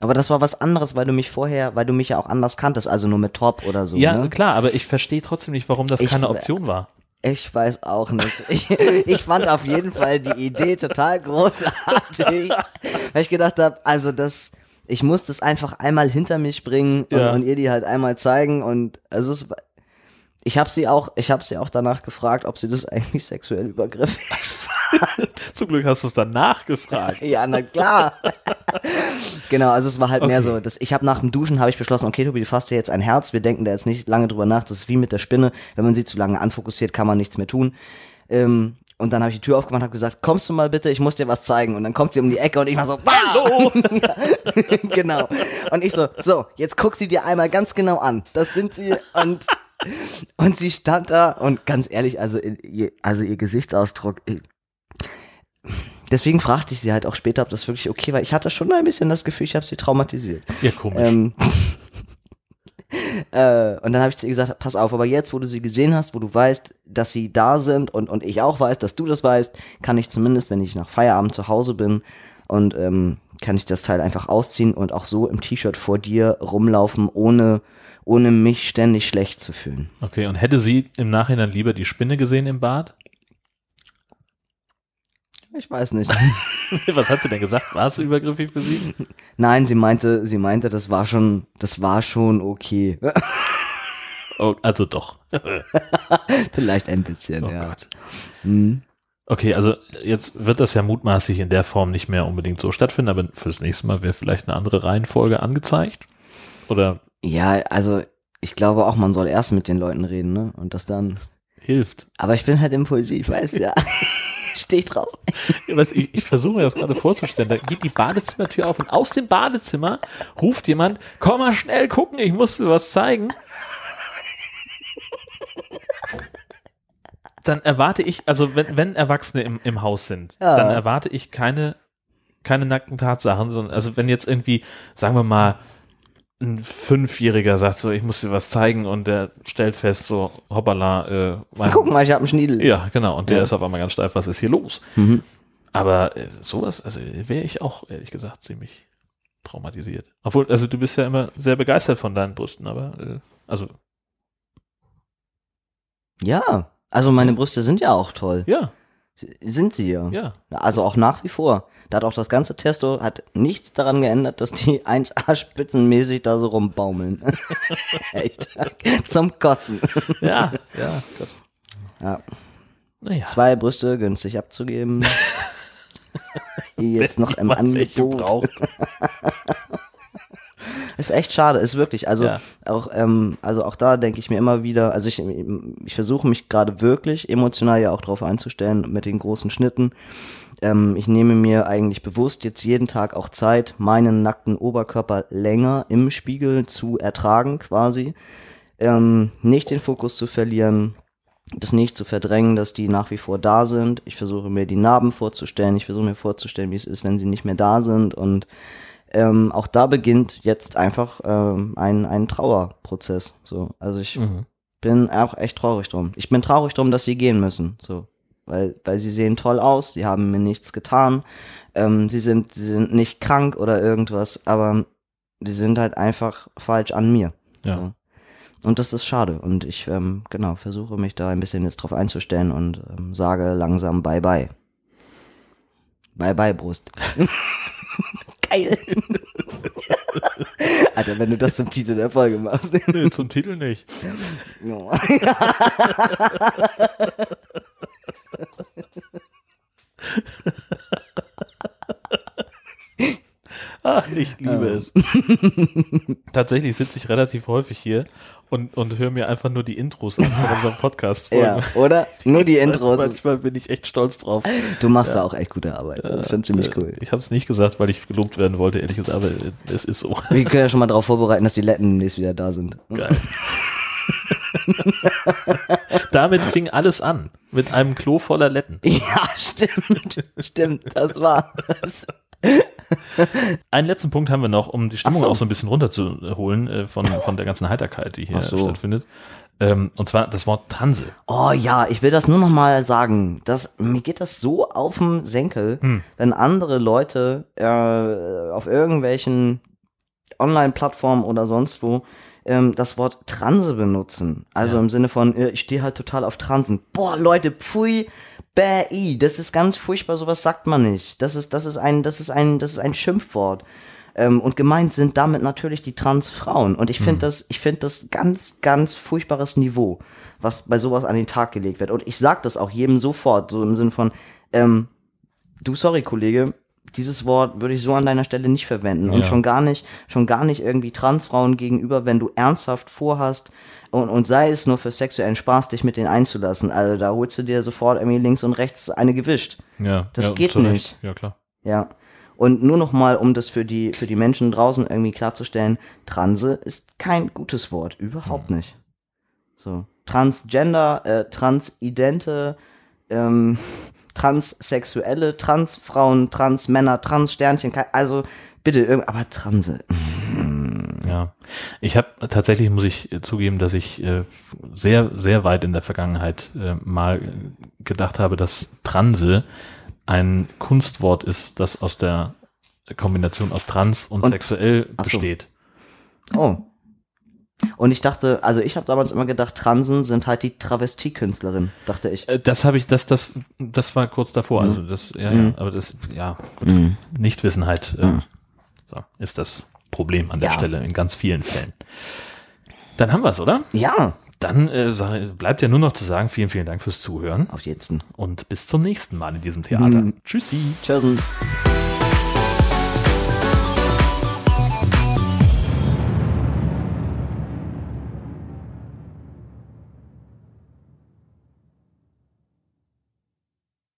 Aber das war was anderes, weil du mich vorher, weil du mich ja auch anders kanntest, also nur mit Top oder so. ja, ne? klar, aber ich verstehe trotzdem nicht, warum das Ich- keine Option war. Ich weiß auch nicht. [LAUGHS] Ich, ich fand auf jeden Fall die Idee total großartig, [LAUGHS] weil ich gedacht habe, also das, ich muss das einfach einmal hinter mich bringen und, Ja. und ihr die halt einmal zeigen und also es, ich habe sie auch, ich habe sie auch danach gefragt, ob sie das eigentlich sexuell übergriffig. [LAUGHS] Zum Glück hast du es dann nachgefragt. ja, na klar. Genau, also es war halt mehr Okay. so, dass ich habe nach dem Duschen habe ich beschlossen, okay, Tobi, du fasst dir jetzt ein Herz. Wir denken da jetzt nicht lange drüber nach. Das ist wie mit der Spinne, wenn man sie zu lange anfokussiert, kann man nichts mehr tun. Ähm, und dann habe ich die Tür aufgemacht und habe gesagt, kommst du mal bitte, ich muss dir was zeigen. Und dann kommt sie um die Ecke und ich war so, hallo! [LAUGHS] genau. Und ich so, so, jetzt guck sie dir einmal ganz genau an. Das sind sie und und sie stand da und ganz ehrlich, also also ihr Gesichtsausdruck. Deswegen fragte ich sie halt auch später, ob das wirklich okay war. Ich hatte schon ein bisschen das Gefühl, ich habe sie traumatisiert. Ja, komisch. Ähm, [LAUGHS] äh, und dann habe ich zu ihr gesagt, pass auf, aber jetzt, wo du sie gesehen hast, wo du weißt, dass sie da sind und, und ich auch weiß, dass du das weißt, kann ich zumindest, wenn ich nach Feierabend zu Hause bin und ähm, kann ich das Teil einfach ausziehen und auch so im T-Shirt vor dir rumlaufen, ohne, ohne mich ständig schlecht zu fühlen. Okay, und hätte sie im Nachhinein lieber die Spinne gesehen im Bad? Ich weiß nicht. [LAUGHS] Was hat sie denn gesagt? War es übergriffig für sie? Nein, sie meinte, sie meinte, das war schon, das war schon okay. Oh, also doch. [LAUGHS] Vielleicht ein bisschen, Oh ja. Gott. Hm. Okay, also jetzt wird das ja mutmaßlich in der Form nicht mehr unbedingt so stattfinden, aber fürs nächste Mal wäre vielleicht eine andere Reihenfolge angezeigt. Oder Ja, also ich glaube auch, man soll erst mit den Leuten reden, ne? Und das dann. hilft. Aber ich bin halt impulsiv, weißt du, ja. [LAUGHS] [LAUGHS] Steh ich drauf. Ich, ich versuche mir das gerade vorzustellen. Da geht die Badezimmertür auf und aus dem Badezimmer ruft jemand, komm mal schnell gucken, ich muss dir was zeigen. Dann erwarte ich, also wenn, wenn Erwachsene im, im Haus sind, Ja. dann erwarte ich keine, keine nackten Tatsachen, sondern also wenn jetzt irgendwie, sagen wir mal, ein Fünfjähriger sagt so, ich muss dir was zeigen und der stellt fest so, hoppala, äh, mein, Guck mal, ich habe einen Schniedel. ja, genau. Und der Ja. ist auf einmal ganz steif, was ist hier los? Mhm. Aber äh, sowas, also wäre ich auch, ehrlich gesagt, ziemlich traumatisiert. Obwohl, also du bist ja immer sehr begeistert von deinen Brüsten, aber äh, also Ja. Also meine Brüste sind ja auch toll. ja, Sind sie ja. ja. Also auch nach wie vor. Da hat auch das ganze Testo hat nichts daran geändert, dass die [LAUGHS] 1A spitzenmäßig da so rumbaumeln. [LAUGHS] Echt. Zum Kotzen. Ja, [LAUGHS] ja, Gott. Ja. Naja, Zwei Brüste günstig abzugeben. Die jetzt noch im Angebot. braucht. Ist echt schade, ist wirklich. Also Ja. auch, ähm, also auch da denke ich mir immer wieder, also ich, ich versuche mich gerade wirklich emotional ja auch drauf einzustellen mit den großen Schnitten. Ähm, ich nehme mir eigentlich bewusst jetzt jeden Tag auch Zeit, meinen nackten Oberkörper länger im Spiegel zu ertragen, quasi. Ähm, nicht den Fokus zu verlieren, das nicht zu verdrängen, dass die nach wie vor da sind. Ich versuche mir die Narben vorzustellen. Ich versuche mir vorzustellen, wie es ist, wenn sie nicht mehr da sind. Und ähm, auch da beginnt jetzt einfach ähm, ein, ein Trauerprozess. So, also ich bin auch echt traurig drum. Ich bin traurig drum, dass sie gehen müssen. So, weil weil sie sehen toll aus. Sie haben mir nichts getan. Ähm, sie sind sie sind nicht krank oder irgendwas, aber sie sind halt einfach falsch an mir. Ja. So. Und das ist schade. Und ich, ähm, genau, versuche mich da ein bisschen jetzt drauf einzustellen und ähm, sage langsam Bye Bye. Bye Bye, Brust. [LAUGHS] Geil. [LAUGHS] Alter, wenn du das zum Titel der Folge machst. Nee, zum Titel nicht. Ja. [LAUGHS] Ach, ich liebe es. Tatsächlich sitze ich relativ häufig hier und, und höre mir einfach nur die Intros an von unserem Podcast. ja, oder? Nur die Intros. Manchmal bin ich echt stolz drauf. Du machst da auch echt gute Arbeit. Das ist schon ziemlich cool. Ich habe es nicht gesagt, weil ich gelobt werden wollte, ehrlich gesagt, aber es ist so. Wir können ja schon mal darauf vorbereiten, dass die Letten demnächst wieder da sind. Geil. Damit fing alles an. Mit einem Klo voller Letten. Ja, stimmt. Stimmt, das war das. [LAUGHS] Einen letzten Punkt haben wir noch, um die Stimmung so. auch so ein bisschen runterzuholen äh, von, von der ganzen Heiterkeit, die hier so. stattfindet. Ähm, und zwar das Wort Transe. Oh ja, ich will das nur noch mal sagen. Das, mir geht das so auf den Senkel, wenn andere Leute äh, auf irgendwelchen Online-Plattformen oder sonst wo ähm, das Wort Transe benutzen. Also im Sinne von, äh, ich stehe halt total auf Transen. Boah, Leute, pfui, bäh, i, das ist ganz furchtbar, sowas sagt man nicht. Das ist, das ist ein, das ist ein, das ist ein Schimpfwort. Ähm, und gemeint sind damit natürlich die Transfrauen. Und ich finde das, ich finde das ganz, ganz furchtbares Niveau, was bei sowas an den Tag gelegt wird. Und ich sag das auch jedem sofort, so im Sinne von, ähm, du, sorry, Kollege, dieses Wort würde ich so an deiner Stelle nicht verwenden. Und Ja. schon gar nicht, schon gar nicht irgendwie Transfrauen gegenüber, wenn du ernsthaft vorhast, und, und sei es nur für sexuellen Spaß, dich mit denen einzulassen. Also da holst du dir sofort irgendwie links und rechts eine gewischt. Ja, Das ja, geht nicht. Ja, klar. Ja. Und nur noch mal, um das für die, für die Menschen draußen irgendwie klarzustellen, Transe ist kein gutes Wort. Überhaupt nicht. So. Transgender, äh, Transidente, ähm, [LAUGHS] Transsexuelle, Transfrauen, Transmänner, Transsternchen, also bitte, irgend- aber Transe. Ja, ich habe tatsächlich, muss ich äh, zugeben, dass ich äh, sehr, sehr weit in der Vergangenheit äh, mal äh, gedacht habe, dass Transe ein Kunstwort ist, das aus der Kombination aus trans und, Und- sexuell Ach so. besteht. Oh. Und ich dachte, also ich habe damals immer gedacht, Transen sind halt die Travestiekünstlerin, dachte ich. Äh, Das habe ich, das, das, das war kurz davor. Also das, ja, ja, aber das, ja, gut. Nichtwissenheit äh, so, ist das Problem an der Ja. Stelle in ganz vielen Fällen. Dann haben wir es, oder? Ja, Dann äh, bleibt ja nur noch zu sagen, vielen, vielen Dank fürs Zuhören auf jetzt. und bis zum nächsten Mal in diesem Theater. Tschüssi. Tschüssen.